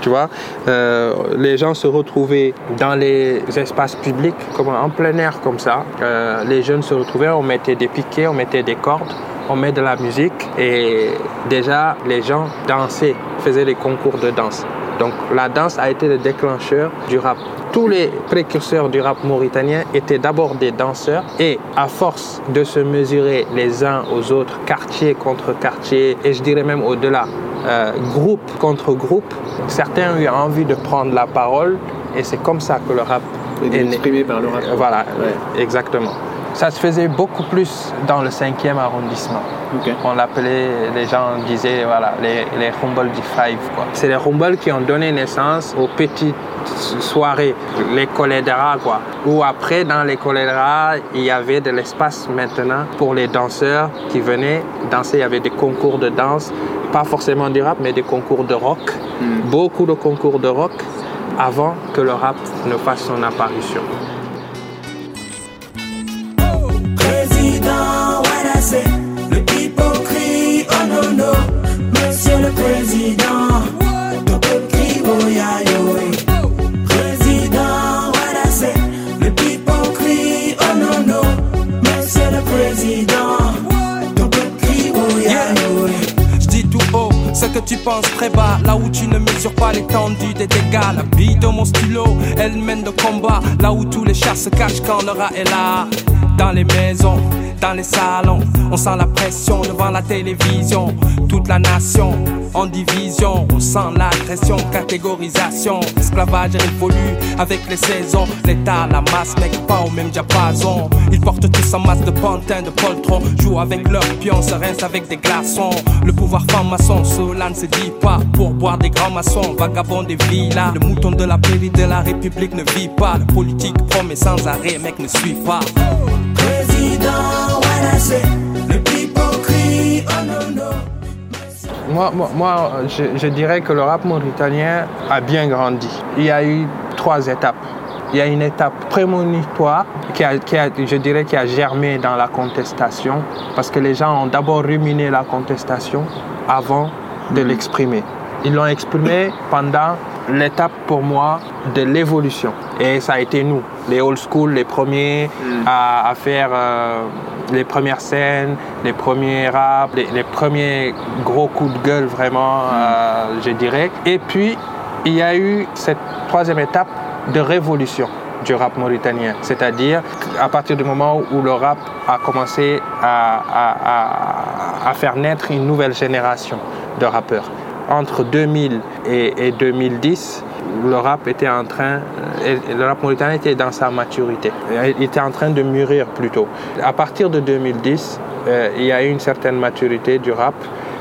Tu vois, euh, les gens se retrouvaient dans les espaces publics, comme en plein air comme ça. Euh, les jeunes se retrouvaient, on mettait des piquets, on mettait des cordes, on met de la musique et déjà les gens dansaient, faisaient des concours de danse. Donc la danse a été le déclencheur du rap. Tous les précurseurs du rap mauritanien étaient d'abord des danseurs et à force de se mesurer les uns aux autres, quartier contre quartier et je dirais même au-delà, euh, groupe contre groupe, certains ont eu envie de prendre la parole et c'est comme ça que le rap est exprimé par le rap. Voilà, Ouais. exactement. Ça se faisait beaucoup plus dans le 5e arrondissement. On l'appelait, les gens disaient, voilà, les, les Humble du Five. C'est les Humble qui ont donné naissance aux petites soirées, les cholédras, quoi. Où après, dans les cholédras, il y avait de l'espace maintenant pour les danseurs qui venaient danser. Il y avait des concours de danse, pas forcément du rap, mais des concours de rock. Beaucoup de concours de rock avant que le rap ne fasse son apparition. Le hypocrite, oh non, non, monsieur le président. Ton petit oh yo. Président, voilà c'est le hypocrite, oh non, non, monsieur le président. Ton petit oh ya tout haut ce que tu penses très bas, là où tu ne mesures pas l'étendue des dégâts. La vie de mon stylo, elle mène le combat, là où tous les chats se cachent quand le rat est là. Dans les maisons, dans les salons, on sent la pression devant la télévision. Toute la nation en division, on sent l'agression, catégorisation. Esclavage révolu avec les saisons. L'état, la masse, mec, pas au même diapason. Ils portent tous en masse de pantins, de poltrons. Jouent avec leurs pions, se rincent avec des glaçons. Le pouvoir franc-maçon, cela ne se dit pas. Pour boire des grands maçons, vagabonds des villas. Le mouton de la pérille de la République ne vit pas. Le politique promet sans arrêt, mec, ne suit pas. Moi, moi, moi, je, je dirais que le rap mauritanien a bien grandi. Il y a eu trois étapes. Il y a une étape prémonitoire qui a, qui a, je dirais, qui a germé dans la contestation, parce que les gens ont d'abord ruminé la contestation avant de l'exprimer. Ils l'ont exprimé pendant l'étape pour moi de l'évolution. Et ça a été nous, les old school, les premiers à, à faire euh, les premières scènes, les premiers rap, les, les premiers gros coups de gueule vraiment, euh, je dirais. Et puis, il y a eu cette troisième étape de révolution du rap mauritanien, c'est-à-dire à partir du moment où le rap a commencé à, à- à- à faire naître une nouvelle génération de rappeurs. Entre 2000 et, et 2010, le rap était en train, euh, le rap mauritanien était dans sa maturité, il était en train de mûrir plutôt. À partir de 2010, euh, il y a eu une certaine maturité du rap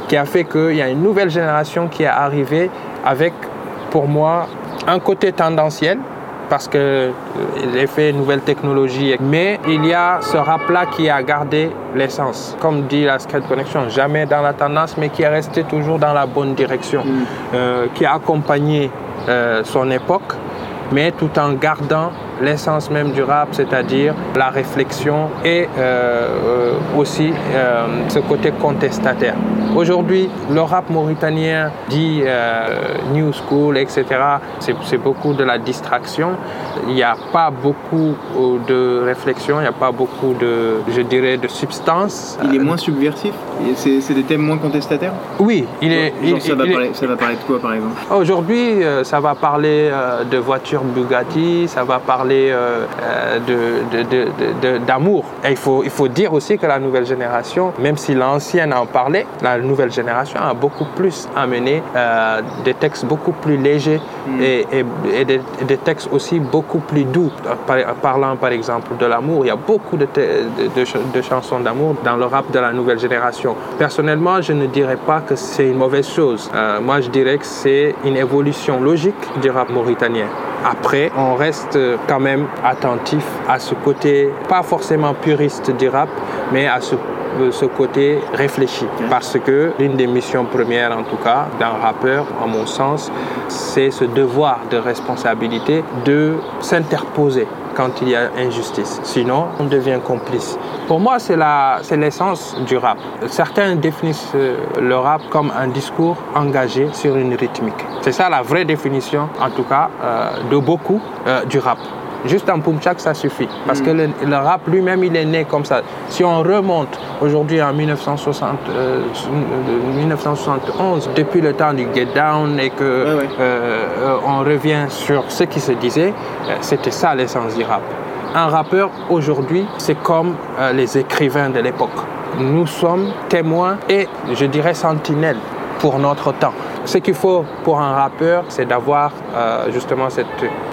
qui a fait qu'il y a une nouvelle génération qui est arrivée avec, pour moi, un côté tendanciel, parce que euh, l'effet nouvelle technologie. Mais il y a ce rap-là qui a gardé l'essence. Comme dit la Skate Connection, jamais dans la tendance, mais qui est resté toujours dans la bonne direction, euh, qui a accompagné euh, son époque, mais tout en gardant l'essence même du rap, c'est-à-dire la réflexion et euh, euh, aussi euh, ce côté contestataire. Aujourd'hui, le rap mauritanien dit euh, new school, etc., c'est beaucoup de la distraction. Il n'y a pas beaucoup de réflexion, il n'y a pas beaucoup de, je dirais, de substance. Il est moins subversif? C'est des thèmes moins contestataires? Oui, il est. Genre, il- ça, va il parler, ça va parler de quoi par exemple? Aujourd'hui, ça va parler de voitures Bugatti, ça va parler euh, euh, de- de- d'amour. Il faut, il faut dire aussi que la nouvelle génération, même si l'ancienne en parlait, la nouvelle génération a beaucoup plus amené euh, des textes beaucoup plus légers et, et- et des, des textes aussi beaucoup plus doux. Par- parlant par exemple de l'amour, il y a beaucoup de, de- de ch- de chansons d'amour dans le rap de la nouvelle génération. Personnellement, je ne dirais pas que c'est une mauvaise chose. Euh, moi, je dirais que c'est une évolution logique du rap mauritanien. Après, on reste quand même attentif à ce côté, pas forcément puriste du rap, mais à ce euh, ce côté réfléchi. Parce que l'une des missions premières, en tout cas, d'un rappeur, à mon sens, c'est ce devoir de responsabilité de s'interposer quand il y a injustice. Sinon, on devient complice. Pour moi, c'est la- c'est l'essence du rap. Certains définissent euh, le rap comme un discours engagé sur une rythmique. C'est ça la vraie définition, en tout cas, euh, de beaucoup euh, du rap. Juste un pumchak, ça suffit. Parce que le, le rap lui-même, il est né comme ça. Si on remonte aujourd'hui en 1960, euh, 1971, depuis le temps du Get Down et que Ouais, ouais. euh, euh, on revient sur ce qui se disait, euh, c'était ça l'essence du rap. Un rappeur aujourd'hui, c'est comme euh, les écrivains de l'époque. Nous sommes témoins et, je dirais, sentinelles pour notre temps. Ce qu'il faut pour un rappeur, c'est d'avoir euh, justement cette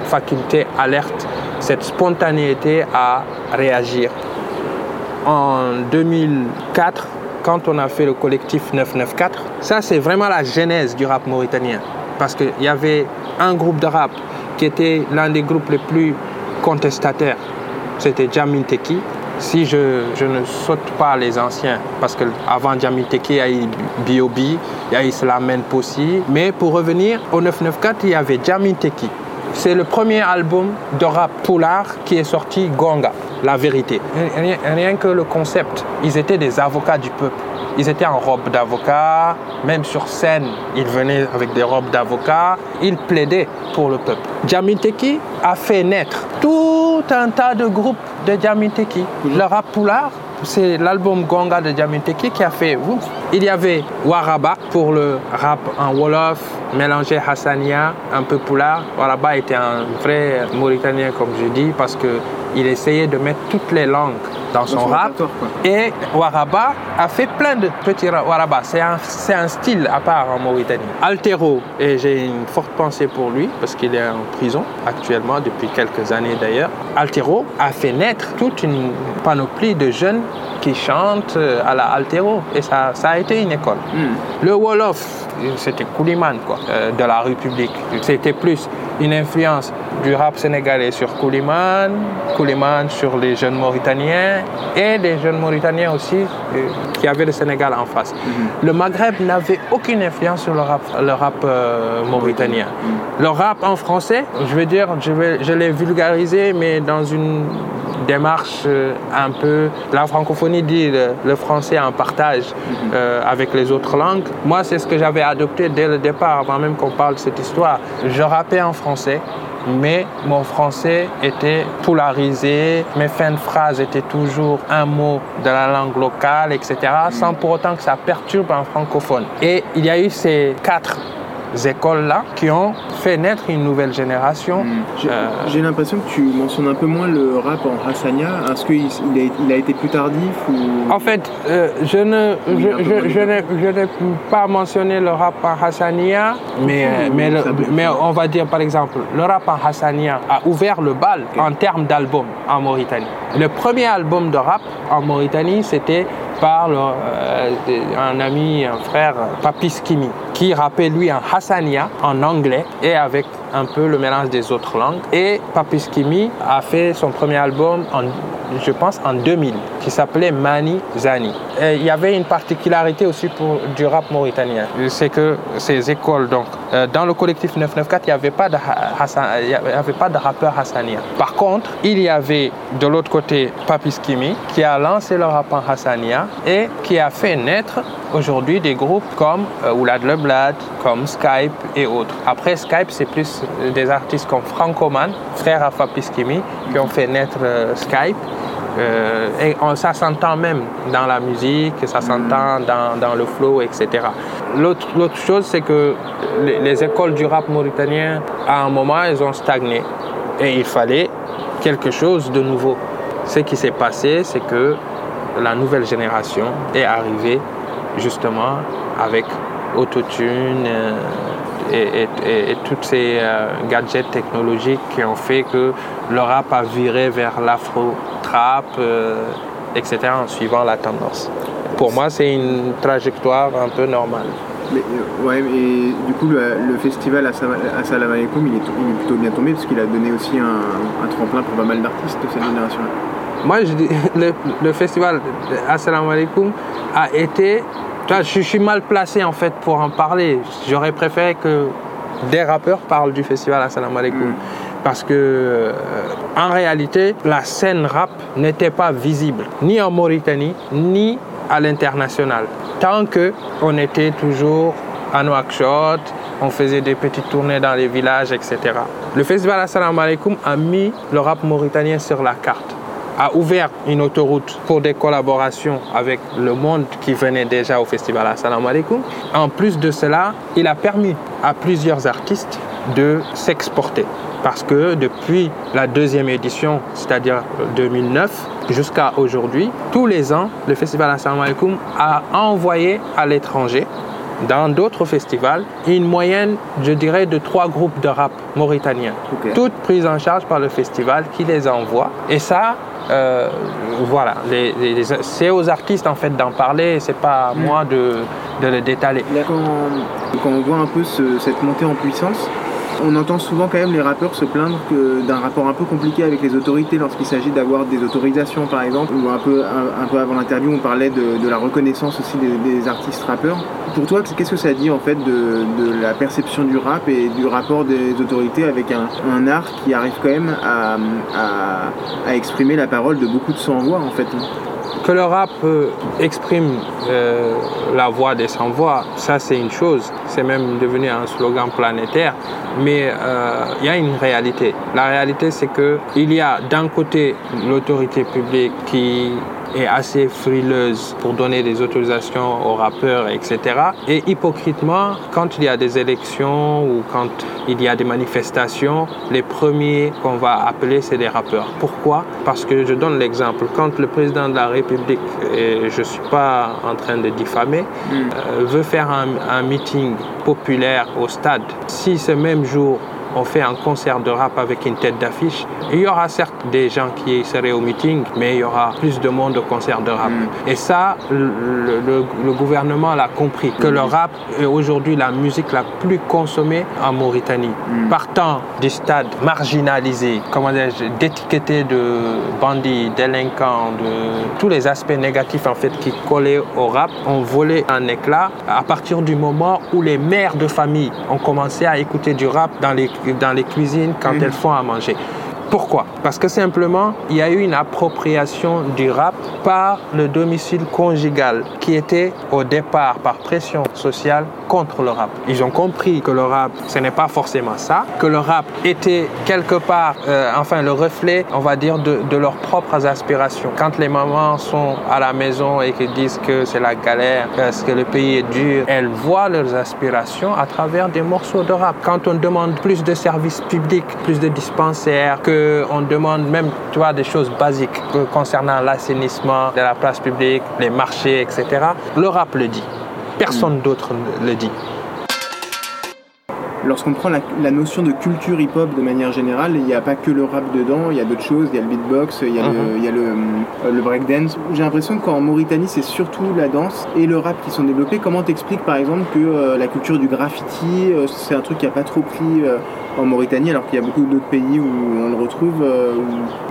faculté alerte, cette spontanéité à réagir. En 2004, quand on a fait le collectif 994, ça c'est vraiment la genèse du rap mauritanien. Parce qu'il y avait un groupe de rap qui était l'un des groupes les plus contestataires. C'était Jamin Teki. Si je, ne saute pas les anciens, parce qu'avant Jamin Teki, il y a eu B.O.B., il y a eu Slamen Possi. Mais pour revenir au 994, il y avait Jamin Teki. C'est le premier album de rap poulard qui est sorti Gonga, la vérité. Rien, rien que le concept, ils étaient des avocats du peuple. Ils étaient en robe d'avocat, même sur scène, ils venaient avec des robes d'avocat, ils plaidaient pour le peuple. Djamiteki a fait naître tout un tas de groupes de Djamiteki. Le rap poulard, c'est l'album Gonga de Diamanteki qui a fait ouf. Il y avait Waraba pour le rap en Wolof, mélangé Hassania, un peu poulard. Waraba était un vrai Mauritanien, comme je dis, parce qu'il essayait de mettre toutes les langues dans son son rap. quoi. Et Waraba a fait plein de petits ra- Waraba. C'est un, c'est un style à part en Mauritanie. Altero, et j'ai une forte pensée pour lui, parce qu'il est en prison actuellement, depuis quelques années d'ailleurs. Altero a fait naître toute une panoplie de jeunes qui chantent euh, à la Altero. Et ça, ça a été une école. Le Wolof, c'était Kouliman, quoi, euh, de la République. C'était plus une influence du rap sénégalais sur Kouliman, Kouliman sur les jeunes Mauritaniens et des jeunes Mauritaniens aussi euh, qui avaient le Sénégal en face. Le Maghreb n'avait aucune influence sur le rap, le rap euh, mauritanien. Le rap en français, je veux dire, je, vais, je l'ai vulgarisé, mais dans une démarche euh, un peu. La francophonie dit le, le français en partage euh, avec les autres langues. Moi, c'est ce que j'avais adopté dès le départ, avant même qu'on parle de cette histoire. Je rappais en français. Mais mon français était polarisé, mes fins de phrases étaient toujours un mot de la langue locale, etc., sans pour autant que ça perturbe un francophone. Et il y a eu ces quatre écoles-là qui ont fait naître une nouvelle génération. J'ai Euh, j'ai l'impression que tu mentionnes un peu moins le rap en Hassania. Est-ce qu'il il a, il a été plus tardif ou... En fait, euh, je ne, Oui, je, je, je n'ai, je n'ai pas mentionné le rap en Hassania, mais, Oui, mais, le- mais on va dire par exemple, le rap en Hassania a ouvert le bal en termes d'albums en Mauritanie. Le premier album de rap en Mauritanie, c'était par le, euh, un ami, un frère, Papis Kimi, qui rappait lui en Hassania, en anglais, et avec un peu le mélange des autres langues. Et Papis Kimi a fait son premier album, en, je pense, en 2000, qui s'appelait Mani Zani. Il y avait une particularité aussi pour du rap mauritanien, c'est que ces écoles, donc, euh, dans le collectif 994, il n'y avait pas de rappeur hassania. Par contre, il y avait de l'autre côté Papis Kimi, qui a lancé le rap en hassania et qui a fait naître aujourd'hui des groupes comme euh, Oulad Le Blad, comme Skype et autres. Après Skype, c'est plus euh, des artistes comme Francoman, frère à Papis Kimi, qui ont fait naître Skype. Euh, et on- ça s'entend même dans la musique, ça s'entend dans, dans le flow, etc. L'autre l'autre chose, c'est que les, les écoles du rap mauritanien, à un moment, elles ont stagné. Et il fallait quelque chose de nouveau. Ce qui s'est passé, c'est que la nouvelle génération est arrivée justement avec autotune euh, et, et, et, tous ces euh, gadgets technologiques qui ont fait que le rap a viré vers l'afro-trap, euh, etc., en suivant la tendance. Pour moi, c'est une trajectoire un peu normale. Mais, euh, ouais, et du coup, le, le festival Alaikum, il est, il est plutôt bien tombé parce qu'il a donné aussi un, un tremplin pour pas mal d'artistes de cette génération-là. Moi, je dis, le, le festival Assalamu alaikum a été. Je, suis mal placé en fait pour en parler. J'aurais préféré que des rappeurs parlent du festival Assalamu alaikum. Parce que, euh, en réalité, la scène rap n'était pas visible, ni en Mauritanie, ni à l'international. Tant que on était toujours à Nouakchott, on faisait des petites tournées dans les villages, etc. Le festival Assalamu alaikum a mis le rap mauritanien sur la carte a ouvert une autoroute pour des collaborations avec le monde qui venait déjà au festival Assalamu alaikum. En plus de cela, il a permis à plusieurs artistes de s'exporter. Parce que depuis la deuxième édition, c'est-à-dire 2009, jusqu'à aujourd'hui, tous les ans, le festival Assalamu alaikum a envoyé à l'étranger dans d'autres festivals, une moyenne, je dirais, de trois groupes de rap mauritaniens. Toutes prises en charge par le festival qui les envoie. Et ça, euh, voilà, c'est aux artistes en fait d'en parler, c'est pas à moi de, de le détaler. Là, quand, on voit un peu ce- cette montée en puissance, on entend souvent quand même les rappeurs se plaindre d'un rapport un peu compliqué avec les autorités lorsqu'il s'agit d'avoir des autorisations par exemple, ou un peu, avant l'interview on parlait de, la reconnaissance aussi des, artistes rappeurs. Pour toi, qu'est-ce que ça dit en fait de, la perception du rap et du rapport des autorités avec un, art qui arrive quand même à, exprimer la parole de beaucoup de sans-voix en fait Que le rap euh, exprime euh, la voix des sans-voix, ça c'est une chose, c'est même devenu un slogan planétaire, mais euh, il y a une réalité. La réalité c'est que il y a d'un côté l'autorité publique qui est assez frileuse pour donner des autorisations aux rappeurs, etc. Et hypocritement, quand il y a des élections ou quand il y a des manifestations, les premiers qu'on va appeler, c'est des rappeurs. Pourquoi? Parce que je donne l'exemple. Quand le président de la République, et je ne suis pas en train de diffamer, euh, veut faire un, un meeting populaire au stade, si ce même jour on fait un concert de rap avec une tête d'affiche, il y aura certes des gens qui seraient au meeting, mais il y aura plus de monde au concert de rap. Et ça, le, le- le gouvernement l'a compris, que le rap est aujourd'hui la musique la plus consommée en Mauritanie. Partant du stade marginalisé, comment dirais-je, d'étiqueté de bandits, délinquants, de tous les aspects négatifs en fait qui collaient au rap, ont volé un éclat. À partir du moment où les mères de famille ont commencé à écouter du rap dans les, dans les cuisines quand elles font à manger. Pourquoi? Parce que simplement, il y a eu une appropriation du rap par le domicile conjugal qui était au départ par pression sociale contre le rap. Ils ont compris que le rap, ce n'est pas forcément ça, que le rap était quelque part, euh, enfin le reflet, on va dire, de, leurs propres aspirations. Quand les mamans sont à la maison et qu'ils disent que c'est la galère, parce que le pays est dur, elles voient leurs aspirations à travers des morceaux de rap. Quand on demande plus de services publics, plus de dispensaires, que on demande même, tu vois, des choses basiques que concernant l'assainissement de la place publique, les marchés, etc. Le rap le dit. Personne d'autre le dit. Lorsqu'on prend la, la notion de culture hip-hop de manière générale, il n'y a pas que le rap dedans, il y a d'autres choses, il y a le beatbox, il y a, le, il y a le, euh, le breakdance. J'ai l'impression qu'en Mauritanie, c'est surtout la danse et le rap qui sont développés. Comment t'expliques par exemple que euh, la culture du graffiti, euh, c'est un truc qui n'a pas trop pris euh, en Mauritanie alors qu'il y a beaucoup d'autres pays où on le retrouve euh,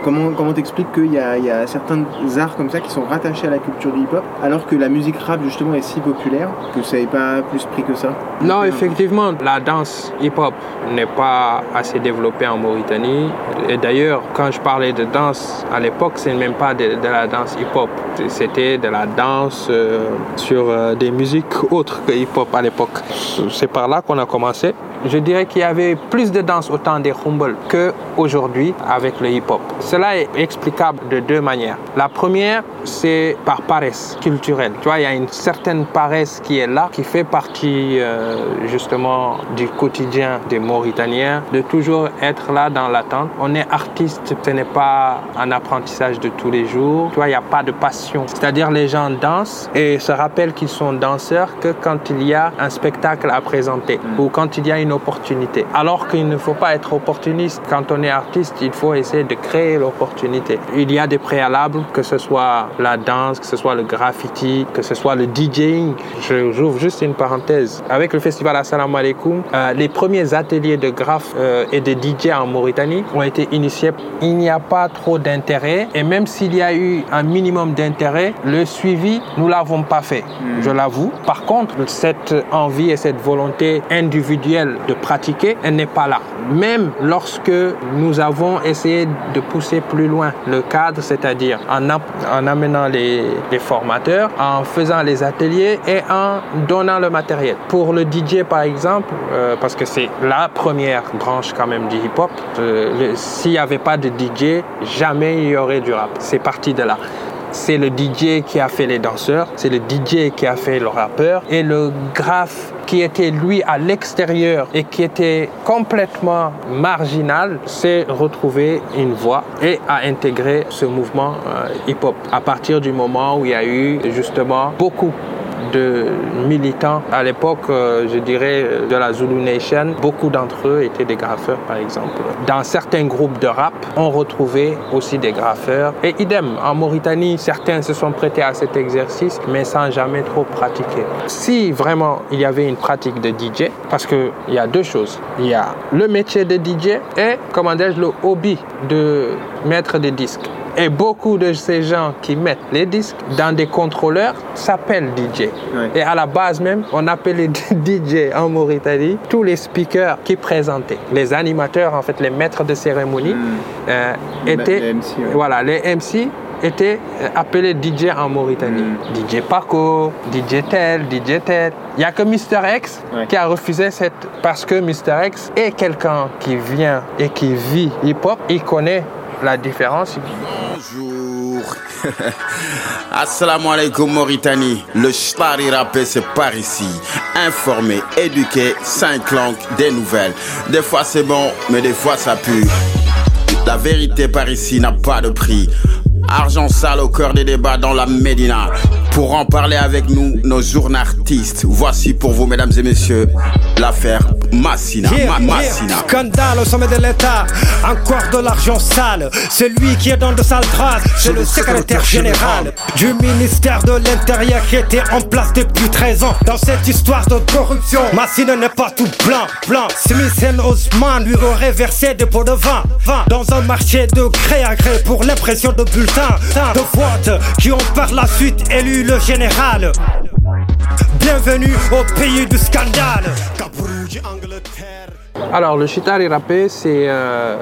Comment comment t'expliques qu'il y a, certains arts comme ça qui sont rattachés à la culture du hip-hop alors que la musique rap justement est si populaire que ça n'est pas plus pris que ça? Non, effectivement, la danse hip-hop n'est pas assez développée en Mauritanie. Et d'ailleurs, quand je parlais de danse à l'époque, c'est même pas de, de la danse hip-hop. C'était de la danse euh, sur euh, des musiques autres que hip-hop à l'époque. C'est par là qu'on a commencé. Je dirais qu'il y avait plus de danse au temps des Humble qu'aujourd'hui avec le hip-hop. Cela est explicable de deux manières. La première, c'est par paresse culturelle. Tu vois, il y a une certaine paresse qui est là, qui fait partie euh, justement du quotidien des Mauritaniens, de toujours être là dans l'attente. On est artiste, ce n'est pas un apprentissage de tous les jours. Tu vois, il n'y a pas de passion. C'est-à-dire les gens dansent et se rappellent qu'ils sont danseurs que quand il y a un spectacle à présenter ou quand il y a une opportunité. Alors qu'il ne faut pas être opportuniste. Quand on est artiste, il faut essayer de créer l'opportunité. Il y a des préalables, que ce soit la danse, que ce soit le graffiti, que ce soit le DJing. Je- J'ouvre juste une parenthèse. Avec le festival Assalamu alaikum, euh, les premiers ateliers de graphe euh, et de DJ en Mauritanie ont été initiés. Il n'y a pas trop d'intérêt et même s'il y a eu un minimum d'intérêt, le suivi, nous l'avons pas fait. Je l'avoue. Par contre, cette envie et cette volonté individuelle de pratiquer, elle n'est pas Même lorsque nous avons essayé de pousser plus loin le cadre, c'est-à-dire en, amenant les, formateurs, en faisant les ateliers et en donnant le matériel. Pour le DJ par exemple, euh, parce que c'est la première branche quand même du hip-hop, euh, s'il n'y avait pas de DJ, jamais il y aurait du rap. C'est parti de là. C'est le DJ qui a fait les danseurs, c'est le DJ qui a fait le rappeur et le graphe qui était lui à l'extérieur et qui était complètement marginal s'est retrouvé une voie et a intégré ce mouvement euh, hip-hop. À partir du moment où il y a eu justement beaucoup de militants à l'époque, euh, je dirais, de la Zulu Nation. Beaucoup d'entre eux étaient des graffeurs, par exemple. Dans certains groupes de rap, on retrouvait aussi des graffeurs. Et idem, en Mauritanie, certains se sont prêtés à cet exercice, mais sans jamais trop pratiquer. Si vraiment il y avait une pratique de DJ, parce qu'il y a deux choses. Il y a le métier de DJ et, comment dirais-je, le hobby de mettre des disques. Et beaucoup de ces gens qui mettent les disques dans des contrôleurs s'appellent DJ. Et à la base même, on appelait DJ en Mauritanie tous les speakers qui présentaient. Les animateurs, en fait, les maîtres de cérémonie, euh, Les- étaient, les MC, ouais. voilà, les MC étaient euh, appelés DJ en Mauritanie. DJ Paco, DJ tel, DJ tel. Il n'y a que Mr. X Ouais. qui a refusé cette... Parce que Mr. X est quelqu'un qui vient et qui vit hip-hop, il connaît la différence. Bonjour. Assalamu alaikum Mauritanie. Le Shtari rappé c'est par ici. Informé, éduqué, cinq langues, des nouvelles. Des fois c'est bon, mais des fois ça pue. La vérité par ici n'a pas de prix. Argent sale au cœur des débats dans la Médina. Pour en parler avec nous, nos journalistes. Voici pour vous, mesdames et messieurs, l'affaire Massina. Ma- Massina. Scandale au sommet de l'État, encore de l'argent sale. Celui qui est dans de sales traces, c'est le secrétaire général du ministère de l'Intérieur qui était en place depuis 13 ans. Dans cette histoire de corruption, Massina n'est pas tout blanc, blanc. Smith Osman lui aurait versé des pots de vin, vin dans un marché de gré à gré pour l'impression de bulletins de vote qui ont par la suite élu le général. Bienvenue au pays du scandale. Alors, le Chitari Rappé, c'est euh,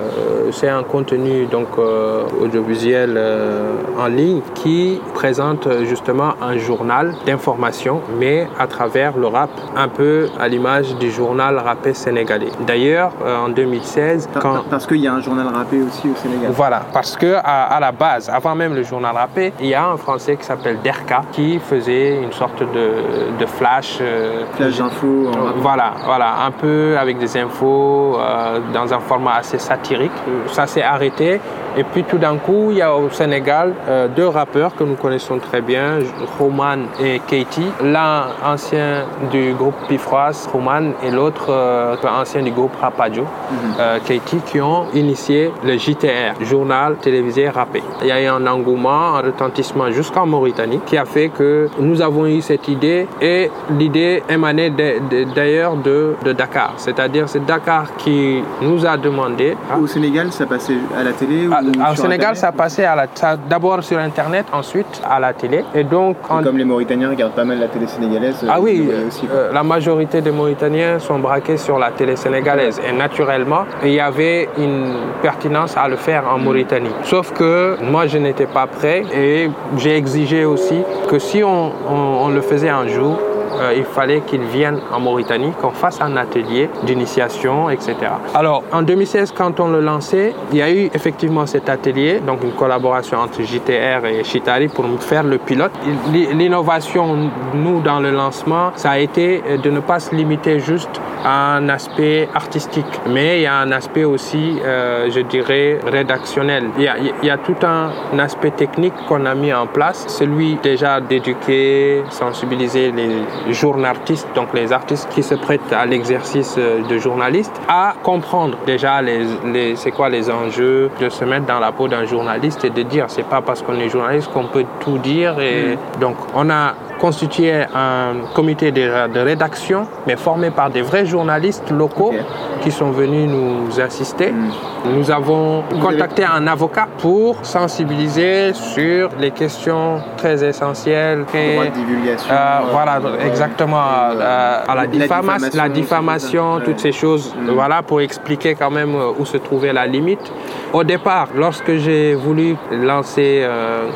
c'est un contenu donc, euh, audiovisuel euh, en ligne qui présente justement un journal d'information, mais à travers le rap, un peu à l'image du journal rappé sénégalais. D'ailleurs, en 2016, Par- quand... par- Parce qu'il y a un journal rappé aussi au Sénégal. Voilà, parce que à, à la base, avant même le journal rappé, il y a un Français qui s'appelle Derka qui faisait une sorte de, de flash. Flash d'infos voilà, voilà, un peu avec des infos euh, dans un format assez satirique. Ça s'est arrêté. Et puis tout d'un coup, il y a au Sénégal euh, deux rappeurs que nous connaissons très bien, Roman et Katie. L'un ancien du groupe Pifroas, Roman, et l'autre euh, ancien du groupe Rapadio, euh, Katie, qui ont initié le JTR, journal télévisé rappé. Il y a eu un engouement, un retentissement jusqu'en Mauritanie qui a fait que nous avons eu cette idée et l'idée émanait de- d'ailleurs de, de Dakar. C'est-à-dire c'est Dakar qui nous a demandé Au Sénégal, ça passait à la télé ah, au Sénégal, Internet ça passait à la, ça- d'abord sur Internet, ensuite à la télé. Et donc, en- Comme les Mauritaniens regardent pas mal la télé sénégalaise. ah oui, aussi. euh, la majorité des Mauritaniens sont braqués sur la télé sénégalaise. Et naturellement, il y avait une pertinence à le faire en Mauritanie. Sauf que moi, je n'étais pas prêt et j'ai exigé aussi que si on, on- on le faisait un jour, euh, il fallait qu'ils viennent en Mauritanie, qu'on fasse un atelier d'initiation, etc. Alors, en 2016, quand on le lançait, il y a eu effectivement cet atelier, donc une collaboration entre JTR et Chitari pour faire le pilote. L'innovation, nous, dans le lancement, ça a été de ne pas se limiter juste à un aspect artistique, mais il y a un aspect aussi, euh, je dirais, rédactionnel. Il y a, il y a tout un aspect technique qu'on a mis en place, celui déjà d'éduquer, sensibiliser les journalistes, donc les artistes qui se prêtent à l'exercice euh, de journaliste, à comprendre déjà les, les- c'est quoi les enjeux, de se mettre dans la peau d'un journaliste et de dire c'est pas parce qu'on est journaliste qu'on peut tout dire. Et donc on a constitué un comité de, de rédaction, mais formé par des vrais journalistes locaux qui sont venus nous assister. Nous avons contacté un avocat pour sensibiliser sur les questions très essentielles. et, Droit de divulgation. euh, euh, voilà, euh, exactement. euh, à la, la diffama- diffamation, la diffamation, toutes ces choses, Mm. voilà, pour expliquer quand même où se trouvait la limite. Au départ, lorsque j'ai voulu lancer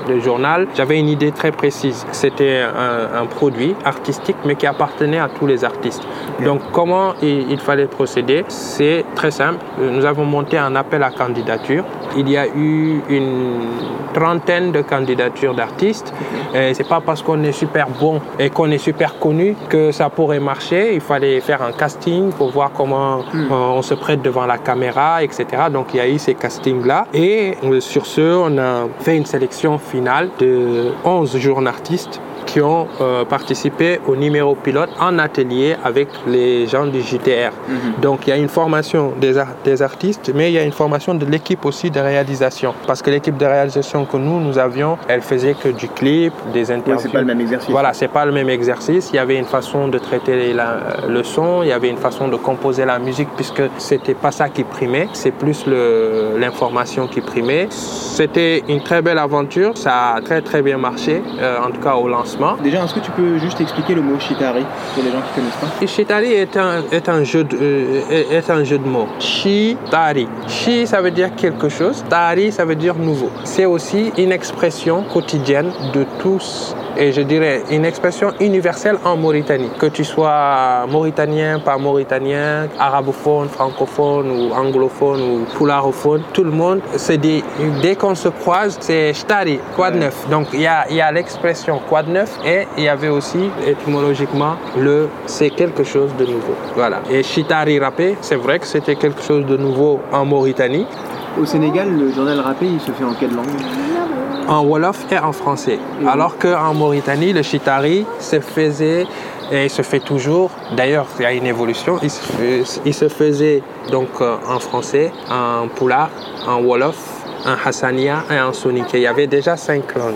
le journal, j'avais une idée très précise. C'était un, un produit artistique, mais qui appartenait à tous les artistes. Donc, comment il, il fallait procéder? C'est très simple. Nous avons monté un appel à candidature. Il y a eu une trentaine de candidatures d'artistes. Et c'est pas parce qu'on est super bon et qu'on est super connu que ça pourrait marcher. Il fallait faire un casting pour voir comment euh, on se prête devant la caméra, etc. Donc il y a eu ces castings-là. Et euh, sur ce, on a fait une sélection finale de 11 journalistes qui ont euh, participé au numéro pilote en atelier avec les gens du JTR. Donc il y a une formation des, ar- des artistes, mais il y a une formation de l'équipe aussi de réalisation. Parce que l'équipe de réalisation que nous, nous avions, elle faisait que du clip, des interviews. c'est pas le même exercice. Voilà, c'est pas le même exercice. Il y avait une façon de traiter la- le son, il y avait une façon de composer la musique, puisque c'était pas ça qui primait, c'est plus l'information qui primait. C'était une très belle aventure, ça a très très bien marché, euh, en tout cas au lancement. Déjà, est-ce que tu peux juste expliquer le mot shitari pour les gens qui connaissent pas Shitari est un, est, un jeu de, euh, est- est un jeu de mots. Shi-tari. Shi, ça veut dire quelque chose. Tari, ça veut dire nouveau. C'est aussi une expression quotidienne de tous et je dirais une expression universelle en Mauritanie. Que tu sois mauritanien, pas mauritanien, arabophone, francophone ou anglophone ou poularophone, tout le monde se dit, dès qu'on se croise, c'est Shtari, quoi de neuf. Donc il y a, y a l'expression quoi de neuf et il y avait aussi étymologiquement le c'est quelque chose de nouveau. Voilà. Et Chitari Rapé, c'est vrai que c'était quelque chose de nouveau en Mauritanie. Au Sénégal, le journal rappé, il se fait en quelle langue? En Wolof et en français. Alors qu'en Mauritanie, le Chitari se faisait et se fait toujours. D'ailleurs, il y a une évolution. Il se, fais- il se faisait donc euh, en français, en poulard, en Wolof, en Hassania et en Soninké. Il y avait déjà cinq langues.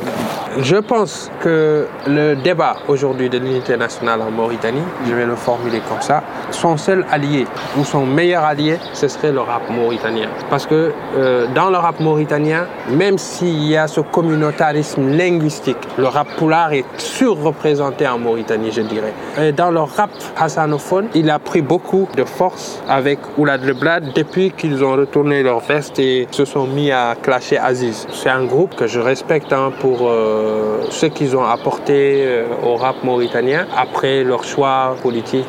Je pense que le débat aujourd'hui de l'unité nationale en Mauritanie, je vais le formuler comme ça, son seul allié ou son meilleur allié, ce serait le rap mauritanien. Parce que euh, dans le rap mauritanien, même s'il y a ce communautarisme linguistique, le rap poulard est surreprésenté en Mauritanie, je dirais. Et dans le rap hassanophone, il a pris beaucoup de force avec Oulad Leblad depuis qu'ils ont retourné leur veste et se sont mis à clasher Aziz. C'est un groupe que je respecte hein, pour euh, ce qu'ils ont apporté euh, au rap mauritanien. Après leur choix politique,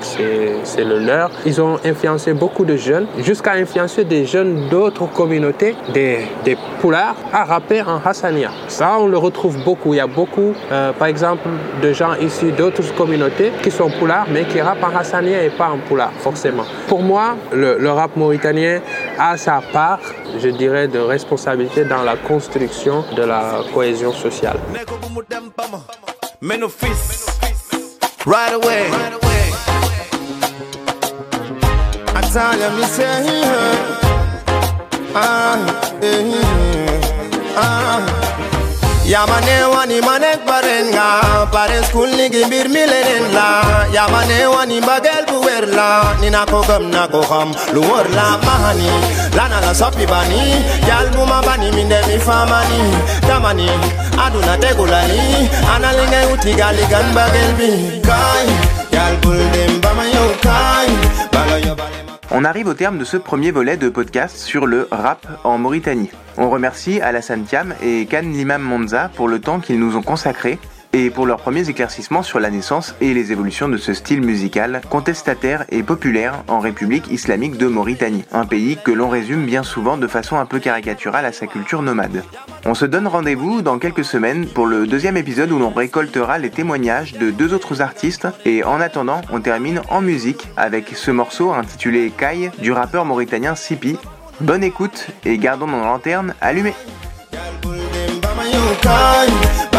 c'est le leur. Ils ont influencé beaucoup de jeunes, jusqu'à influencer des jeunes d'autres communautés, des, des poulards, à rapper en Hassania. Ça, on le retrouve beaucoup. Il y a beaucoup, euh, par exemple, de gens issus d'autres communautés qui sont poulards, mais qui rappent en Hassania et pas en poulard, forcément. Pour moi, le, le rap mauritanien a sa part, je dirais, de responsabilité dans la construction de la cohésion sociale. Yamane wani manek barenga Pare school nigi bir milenen la Yamane wani bagel buwer la Nina ko gam ham Luwar la mahani. Lana la sopi bani Yal muma bani minde mi famani. Damani Aduna tegulani uti gali gan bagel bi Kai Yal bul dem bama yo kai yo bale On arrive au terme de ce premier volet de podcast sur le rap en Mauritanie. On remercie Alassane Thiam et Khan Limam Monza pour le temps qu'ils nous ont consacré et pour leurs premiers éclaircissements sur la naissance et les évolutions de ce style musical contestataire et populaire en République islamique de Mauritanie, un pays que l'on résume bien souvent de façon un peu caricaturale à sa culture nomade. On se donne rendez-vous dans quelques semaines pour le deuxième épisode où l'on récoltera les témoignages de deux autres artistes et en attendant, on termine en musique avec ce morceau intitulé Kai du rappeur mauritanien Sipi. Bonne écoute et gardons nos lanternes allumées.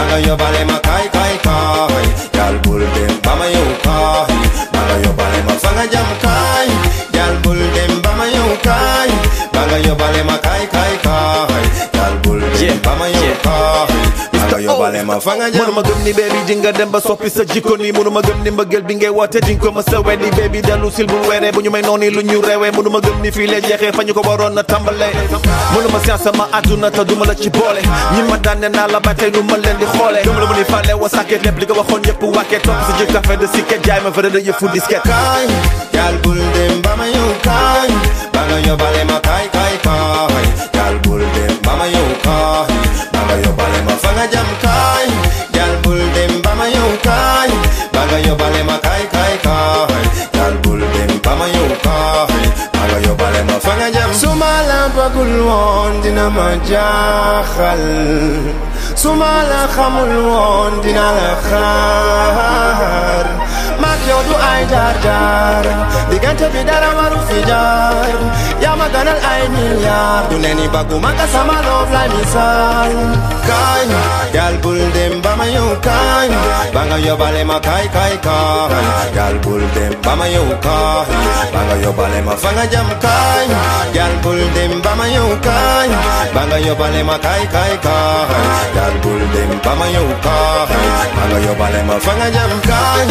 Bama yo kai Banga yo bale ma kai kai kai. Gal dem bama yo kai. Bale ma fanga jam kai. Gal dem bama yo kai. Bale ma kai kai kai. Gal dem bama yo kai Banga yo bale ma fanga jam mënuma gëm ni baby di nga dem ba soppi sa jikko ni mënuma gëm ni mbëggeel bi ngay woote di nga ko ma sa weddi baby dellu sil bu weeree bu ñu may noonu lu ñu reewee mënuma gëm ni fii lee jeexee fa ñu ko waroon na tàmbalee mënuma science sama àdduna te duma la ci boole ñi ma daan ne naa la ba tey nu ma leen di xoolee gëm la mu ni fàlle wa sàkket lépp li nga waxoon yëpp wàkkee topp sa jëf café de siket jaay ma vrai de yëfu disket kai Gal bul dem bama yo kai Banga yo bale ma kai kai yàggul woon dina ma jaaxal. Su ma la xamul woon dina la xaar. Claudio ai dar dar Digante bidara waru fijar Ya maganal ai miliar Duneni bagu maka sama love like misal Kai, gal bul dem bama yo kai. Banga yo bale ma kai kai kai. Gal bul dem bama yo kai. Banga yo bale ma fanga jam kai. Gal bul dem bama yo kai. Banga yo bale ma kai kai kai. Gal bul dem bama yo kai. Banga yo bale ma fanga jam kai.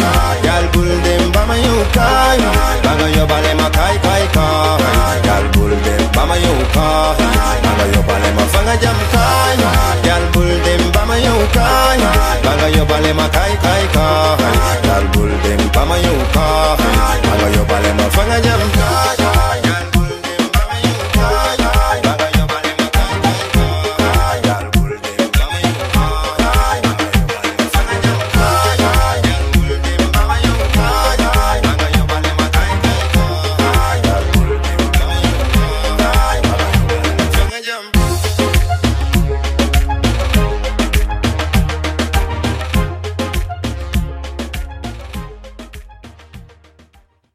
Gal bul pull them by my you kind. Bag your body, my kai kai kai. Girl, pull them by my you kind. Bag your body, my fanga jam kind. Girl, pull them by you kind. Bag your body, my kai kai kai. Girl, pull them by you kind. Bag your body, my fanga jam kind.